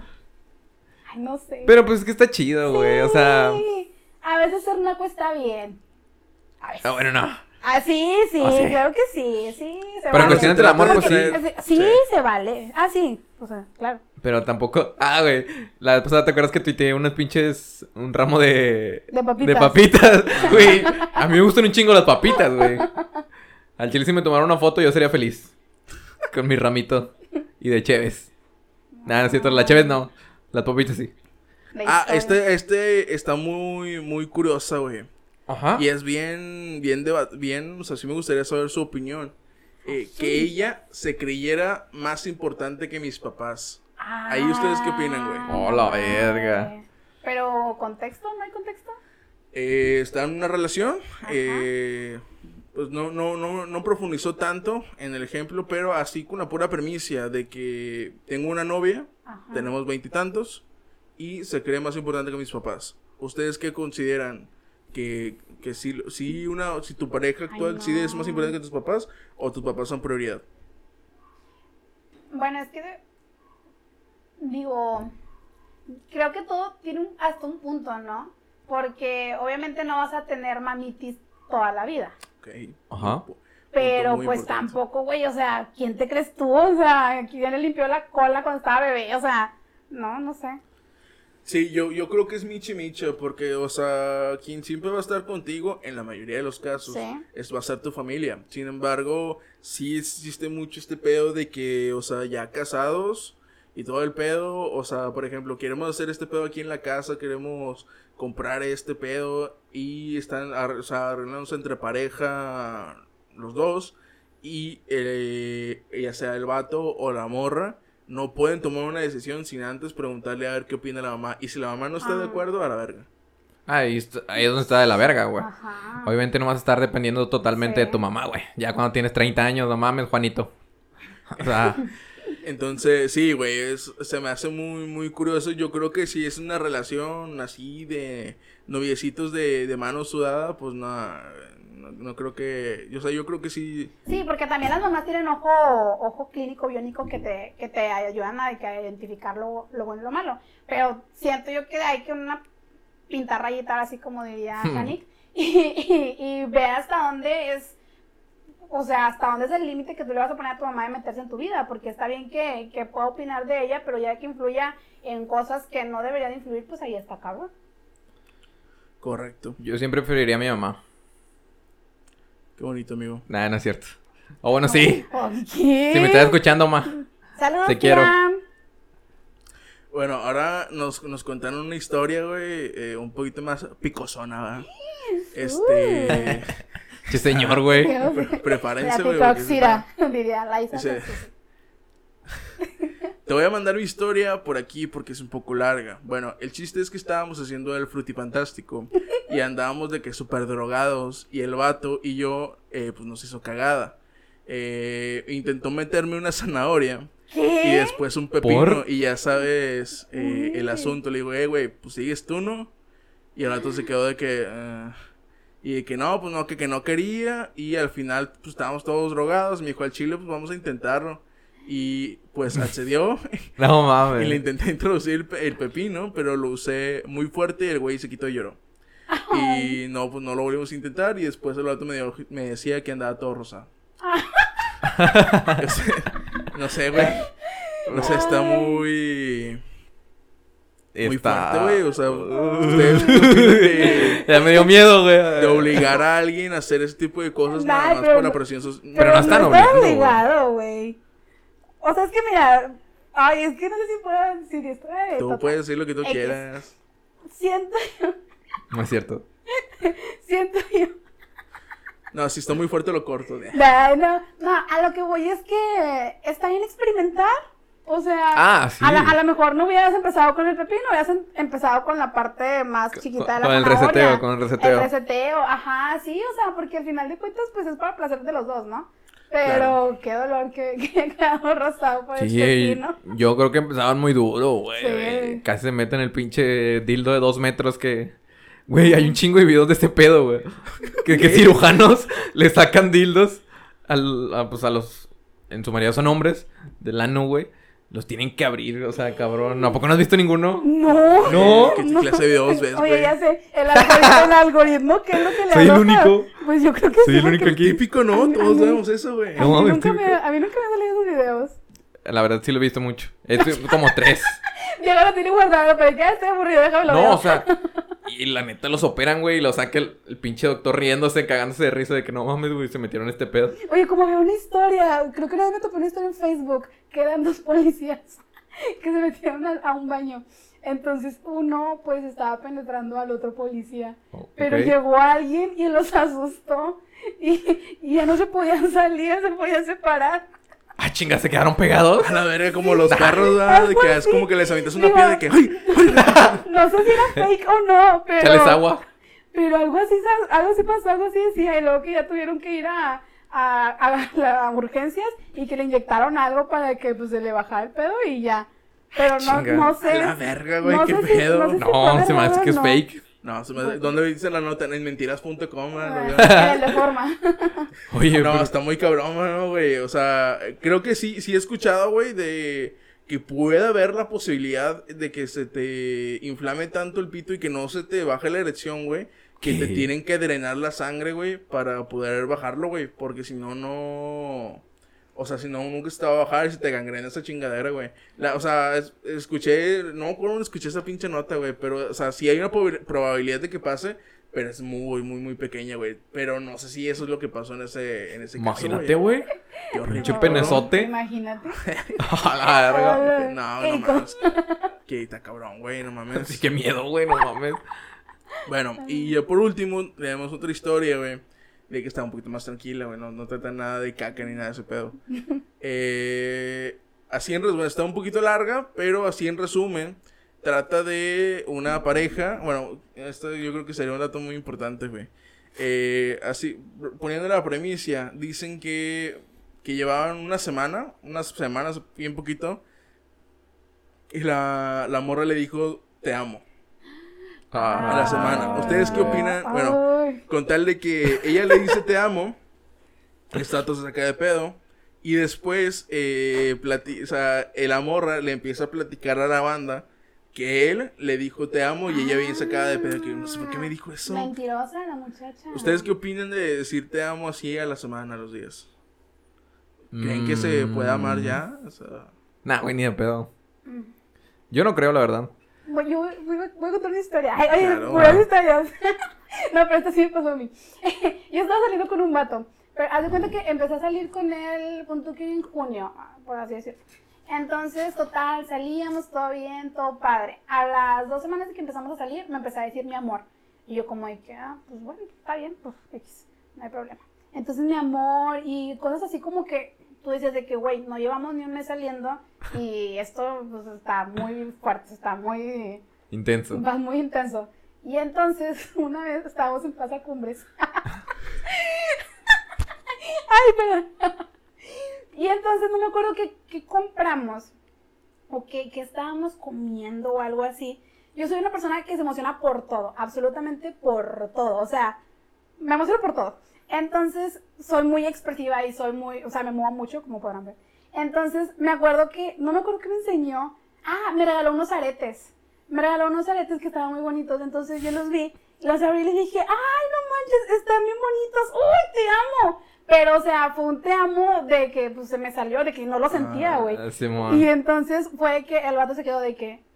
Ay, no sé. Pero pues es que está chido, güey. O sea. A veces ser naco está bien. A veces. Ah, bueno, no. Ah, sí, sí, sí. claro que sí, sí. Se Pero vale. cuestiones del amor, pues sí. Sí, Sí. se vale. Ah, sí. O sea, claro. Pero tampoco. Ah, güey. La vez pasada te acuerdas que tuiteé unos pinches. Un ramo de. De papitas. De papitas. Güey. A mí me gustan un chingo las papitas, güey. Al chile si me tomaron una foto yo sería feliz. Con mi ramito. Y de Cheves. Nada, no es cierto. La Cheves no. Las papitas sí. Ah, este, este está muy, muy curiosa, güey. Ajá. Y es bien, bien, bien, o sea, sí me gustaría saber su opinión. Eh, que ella se creyera más importante que mis papás. Ahí ustedes qué opinan, güey. Ah, Oh, la verga. Pero, ¿contexto? ¿No hay contexto? Eh, está en una relación. eh, pues no, no, no, no profundizó tanto en el ejemplo, pero así con la pura premisa de que tengo una novia, Ajá. tenemos veintitantos, y, se cree más importante que mis papás. ¿Ustedes qué consideran? Que, que si, si, una, si tu pareja actual Ay, sí es más no. importante que tus papás, o tus papás son prioridad. Bueno, es que digo, creo que todo tiene un- hasta un punto, ¿no? Porque obviamente no vas a tener mamitis toda la vida. Ok. Ajá. Pero pues importante. tampoco, güey, o sea, ¿quién te crees tú? O sea, ¿quién le limpió la cola cuando estaba bebé? O sea, no, no sé. Sí, yo, yo creo que es Michi Micha, porque, o sea, quien siempre va a estar contigo, en la mayoría de los casos, Sí. es, va a ser tu familia. Sin embargo, sí existe mucho este pedo de que, o sea, ya casados y todo el pedo, o sea, por ejemplo, queremos hacer este pedo aquí en la casa, queremos comprar este pedo y están, ar- o sea, arreglándose entre pareja los dos y eh, ya sea el vato o la morra no pueden tomar una decisión sin antes preguntarle a ver qué opina la mamá. Y si la mamá no está de Ah. acuerdo, a la verga. Ahí, está- ahí es donde está de la verga, güey. Ajá. Obviamente no vas a estar dependiendo totalmente Sí. de tu mamá, güey. Ya cuando tienes 30 años, no mames, Juanito. O sea, Entonces, sí, güey, es- se me hace muy, muy curioso. Yo creo que si es una relación así de noviecitos de, de mano sudada, pues no, no, no creo que... O sea, yo creo que sí... Sí, porque también las mamás tienen ojo, ojo clínico, biónico que te, que te ayudan a, que a identificar lo, lo bueno y lo malo. Pero siento yo que hay que una pintar rayita, así como diría Hmm. Janik, y, y, y ve hasta dónde es, o sea, hasta dónde es el límite que tú le vas a poner a tu mamá de meterse en tu vida, porque está bien que, que pueda opinar de ella, pero ya que influya en cosas que no debería de influir, pues ahí está cabrón. Correcto. yo siempre preferiría a mi mamá. Qué bonito, amigo. Nada, no es cierto. O bueno, sí. Ok. Si me estás escuchando, ma. Saludos, Te quiero. Bueno, ahora nos, nos contaron una historia, güey, eh, un poquito más picosona, ¿verdad? Este... Che, señor, güey. Qué pre- prepárense, La güey. picoxira, diría Laisa. Ese- Te voy a mandar mi historia por aquí porque es un poco larga. Bueno, el chiste es que estábamos haciendo el frutifantástico y andábamos de que súper drogados y el vato y yo, eh, pues nos hizo cagada. Eh, intentó meterme una zanahoria y después un pepino ¿Por? y ya sabes eh, el asunto. Le digo, eh, güey, pues sigues tú, ¿no? Y el vato se quedó de que... eh, y de que no, pues no, que, que no quería. Y al final, pues estábamos todos drogados. Me dijo al chile, pues vamos a intentarlo. Y pues accedió. No y le mames. intenté introducir el, pe- el pepino, pero lo usé muy fuerte y el güey se quitó y lloró. Y no, pues no lo volvimos a intentar. Y después el vato me, dio- me decía que andaba todo rosado. Yo sé- no sé, güey. No sé, está muy. Muy Está- fuerte, güey. O sea, ustedes de, Ya me dio miedo, güey. de obligar a alguien a hacer ese tipo de cosas nada más pero por la no- presión social. Pero no están está obligando, obligado, güey. O sea, es que mira, ay, es que no sé si puedo decir esto. eh, Tú total. puedes decir lo que tú X. quieras. Siento yo, No es cierto. siento yo. No, si está muy fuerte lo corto. de- No, no, no, a lo que voy es que está bien experimentar. O sea, Ah, sí. a, la- a lo mejor no hubieras empezado con el pepino, hubieras em- empezado con la parte más chiquita de la con el zanahoria. reseteo, con el reseteo. El reseteo, ajá, sí, o sea, porque al final de cuentas, pues es para placer de los dos, ¿no? Pero qué dolor que, que quedamos rosado por el Sí, pepino. yo creo que empezaban muy duro, güey. Sí. Casi se meten el pinche dildo de dos metros que... Güey, hay un chingo de videos de este pedo, güey. Que, que cirujanos le sacan dildos al, a, pues a los... En su mayoría son hombres, del ano, güey. Los tienen que abrir, o sea, cabrón. ¿A poco no has visto ninguno? No. No. ¿Qué clase de videos ves, Oye, güey? ya sé, el algoritmo, el algoritmo, ¿qué es lo que le Soy el arroja? único. Pues yo creo que Soy sí. el único aquí. Típico, ¿no? A mí- Todos a vemos eso, güey. A No mí, mames, nunca me, a mí nunca me han salido esos videos. La verdad sí lo he visto mucho. Es como tres. Diego lo tiene guardado, pero ya estoy aburrido, déjame lo No, o sea, y la neta los operan, güey, y lo saca el, el pinche doctor riéndose, cagándose de risa de que no mames, güey, se metieron este pedo. Oye, como veo una historia, creo que una vez me topé una historia en Facebook, que eran dos policías que se metieron a, a un baño. Entonces uno pues estaba penetrando al otro policía. Oh, Pero llegó alguien y los asustó. Y, y ya no se podían salir, se podían separar. Ah, chinga, se quedaron pegados. A la verga, como los carros, ¿verdad? De que es como que les avientas una Digo- piedra de que, ¡ay! No sé si era fake o no, pero... Échales agua. Pero algo así, algo así pasó, algo así decía, y luego que ya tuvieron que ir a, a, a la- a urgencias y que le inyectaron algo para que pues se le bajara el pedo y ya. Pero no, Chinga. no sé. A la verga, güey, no qué sé si- pedo. no sé si No, fue se me hace que es no. fake. No, se me hace- ¿dónde dice la nota? En mentiras.com, ¿no? De forma. Oye, No, pero- está muy cabrón, ¿no, güey? O sea, creo que sí, sí he escuchado, güey, de que puede haber la posibilidad de que se te inflame tanto el pito y que no se te baje la erección, güey. Que te tienen que drenar la sangre, güey, para poder bajarlo, güey. Porque si no, no... O sea, si no, nunca se te va a bajar y se te gangrena esa chingadera, güey. La- o sea, es- escuché... No me acuerdo dónde escuché esa pinche nota, güey. Pero, o sea, sí hay una prob- probabilidad de que pase... Pero es muy, muy, muy pequeña, güey. Pero no sé si eso es lo que pasó en ese, en ese Imagínate, caso, güey. Qué horrible. Pinche penezote. Imagínate. A la verga. No, qué no mames. Que está cabrón, güey, no mames. Sí, qué miedo, güey, no mames. Bueno, y ya por último, tenemos otra historia, güey. De que está un poquito más tranquila, güey. No, no trata nada de caca ni nada de ese pedo. Eh, así en resumen, está un poquito larga, pero así en resumen, trata de una pareja. Bueno, esto yo creo que sería un dato muy importante, güey. Eh, así, poniendo la premisa, dicen que, que llevaban una semana, unas semanas, bien poquito. Y la, la morra le dijo, te amo. Ah, A la semana. ¿Ustedes qué opinan? Bueno, Con tal de que ella le dice te amo, está todo se saca de pedo. Y después, eh, plati- o sea, la morra le empieza a platicar a la banda que él le dijo te amo y ella bien sacada de pedo. Que no sé por qué me dijo eso. Mentirosa la muchacha. ¿Ustedes qué opinan de decir te amo así a la semana, a los días? ¿Creen que se puede amar ya? O sea. Nah, güey, ni de pedo. Mm. Yo no creo, la verdad. Voy, yo voy, voy- a contar una historia. Ay, Claro. puras historias. no, pero esto sí me pasó a mí. yo estaba saliendo con un vato. Pero haz de cuenta que empecé a salir con él, punto que en junio, por así decirlo. Entonces, total, salíamos, todo bien, todo padre. A las dos semanas de que empezamos a salir, me empezó a decir mi amor. Y yo como de que, ah, pues bueno, está bien, pues X, no hay problema. Entonces, mi amor y cosas así como que tú dices de que, güey, no llevamos ni un mes saliendo y esto pues, está muy fuerte, está muy, Intenso. va muy intenso. Y entonces, una vez estábamos en Plaza Cumbres. Ay, perdón. Y entonces no me acuerdo qué, qué compramos o qué, qué estábamos comiendo o algo así. Yo soy una persona que se emociona por todo, absolutamente por todo. O sea, me emociono por todo. Entonces, soy muy expresiva y soy muy, o sea, me muevo mucho, como podrán ver. Entonces, me acuerdo que, no me acuerdo que me enseñó. Ah, me regaló unos aretes. Me regaló unos aretes que estaban muy bonitos. Entonces, yo los vi, los abrí y les dije, ay, no manches, están bien bonitos. ¡Uy, te amo! Pero, o sea, fue un te amo de que pues, se me salió, de que no lo sentía, güey. Ah, y entonces fue que el vato se quedó de que,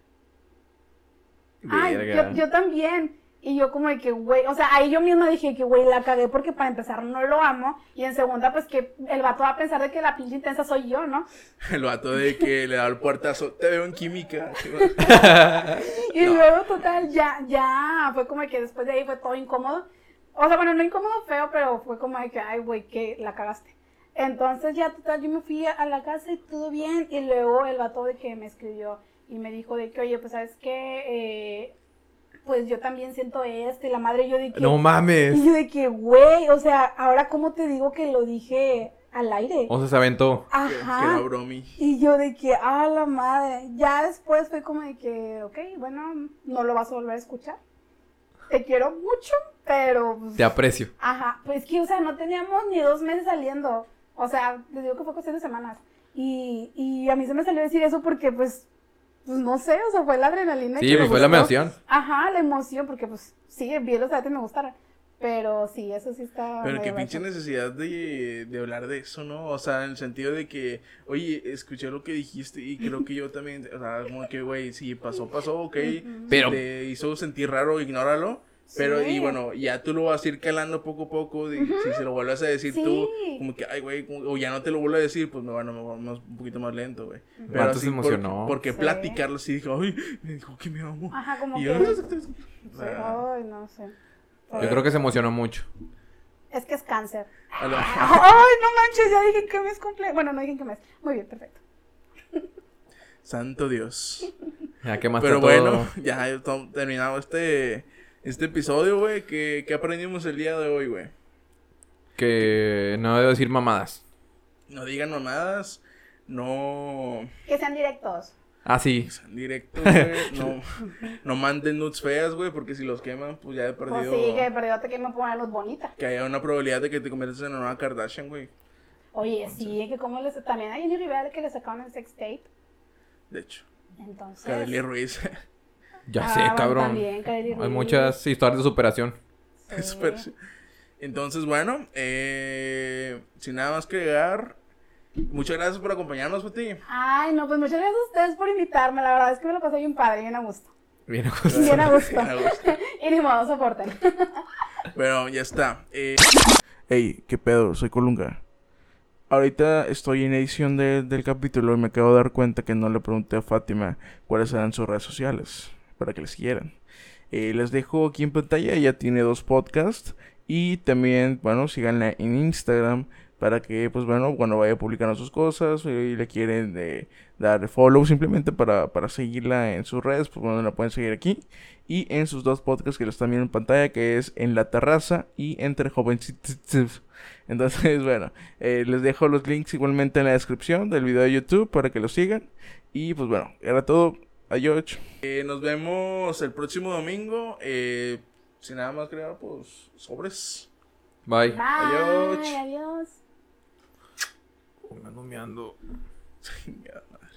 Ay, yo también. Y yo como de que, güey, o sea, ahí yo misma dije que, güey, la cagué porque para empezar no lo amo. Y en segunda, pues que el vato va a pensar de que la pinche intensa soy yo, ¿no? el vato de que le da el puertazo, te veo en química. Y luego, total, ya, ya, fue como de que después de ahí fue todo incómodo. O sea, bueno, no incómodo, feo, pero fue como de que, ay, güey, que la cagaste. Entonces ya, total, yo me fui a la casa y todo bien. Y luego el vato de que me escribió y me dijo de que, oye, pues, ¿sabes qué? Eh, pues yo también siento esto. Y la madre yo de que... No mames. Y yo de que, güey, o sea, ahora cómo te digo que lo dije al aire. O sea, se aventó. Que, que Ajá. era bromi. Y yo de que, ah, la madre. Ya después fue como de que, ok, bueno, no lo vas a volver a escuchar. Te quiero mucho, pero... pues, Te aprecio. Ajá, pues que, o sea, no teníamos ni dos meses saliendo. O sea, les digo que fue cuestión de semanas. Y, y a mí se me salió decir eso porque, pues, pues no sé, o sea, fue la adrenalina. Sí, que me pues fue la emoción. Ajá, la emoción, porque, pues, sí, vi los aretes me gustaron. Pero sí, eso sí está. Pero qué pinche necesidad de, de hablar de eso, ¿no? O sea, en el sentido de que, oye, escuché lo que dijiste y creo que yo también, o sea, como que, güey, si pasó, pasó, ok. Pero- te hizo sentir raro, ignóralo. Pero, Sí. y bueno, ya tú lo vas a ir calando poco a poco. y Si se lo vuelves a decir tú, Sí. como que, ay, güey, o ya no te lo vuelvo a decir, pues me van a me más, un poquito más lento, güey. Pero así, se emocionó. Porque, porque Sí. platicarlo así, dijo, ay, me dijo que me amo. Ajá, como y que. yo, Ay, no sé. Yo creo que se emocionó mucho. Es que es cáncer. Ay, no manches, ya dije que mes cumple. Bueno, no dije que mes. Muy bien, perfecto. Santo Dios. Ya que más Pero todo- bueno, ya terminado este, este episodio, güey. ¿Qué, ¿Qué aprendimos el día de hoy, güey? Que no debo decir mamadas. No digan mamadas. No Que sean directos. Ah, sí. sean directos, güey. No, no manden nudes feas, güey. Porque si los queman, pues ya he Pues perdido. sí, que perdió que me ponen los bonitas. Que haya una probabilidad de que te conviertas en una nueva Kardashian, güey. Oye, sí, que como les. También hay Jenny Rivera que le sacaron el sex tape. De hecho, Entonces. Kareli Ruiz. Ya Ah, sé, bueno, cabrón. también, Hay muchas historias de superación. Sí. Entonces, bueno, eh, sin nada más que agregar, muchas gracias por acompañarnos, Pati. Ay, no, pues muchas gracias a ustedes por invitarme. La verdad es que me lo pasé bien padre, bien a gusto. Bien. Bien a gusto. Bien a gusto. y ni modo, soporten. Pero ya está. Eh... Hey, ¿qué pedo? Soy Colunga. Ahorita estoy en edición de- del capítulo y me acabo de dar cuenta que no le pregunté a Fátima cuáles eran sus redes sociales para que les siguieran. Eh, les dejo aquí en pantalla, ella tiene dos podcasts y también, bueno, síganla en Instagram para que, pues bueno, cuando vaya publicando sus cosas y le quieren eh, dar follow simplemente para, para seguirla en sus redes, pues bueno, la pueden seguir aquí y en sus dos podcasts que los están viendo en pantalla, que es En la Terraza y Entre Jovencitos. Entonces, bueno, eh, les dejo los links igualmente en la descripción del video de YouTube para que los sigan. Y pues bueno, era todo. Adiós. Eh, nos vemos el próximo domingo. Eh, sin nada más crear, pues sobres. Bye. Bye. Adiós. Adiós. Me ando.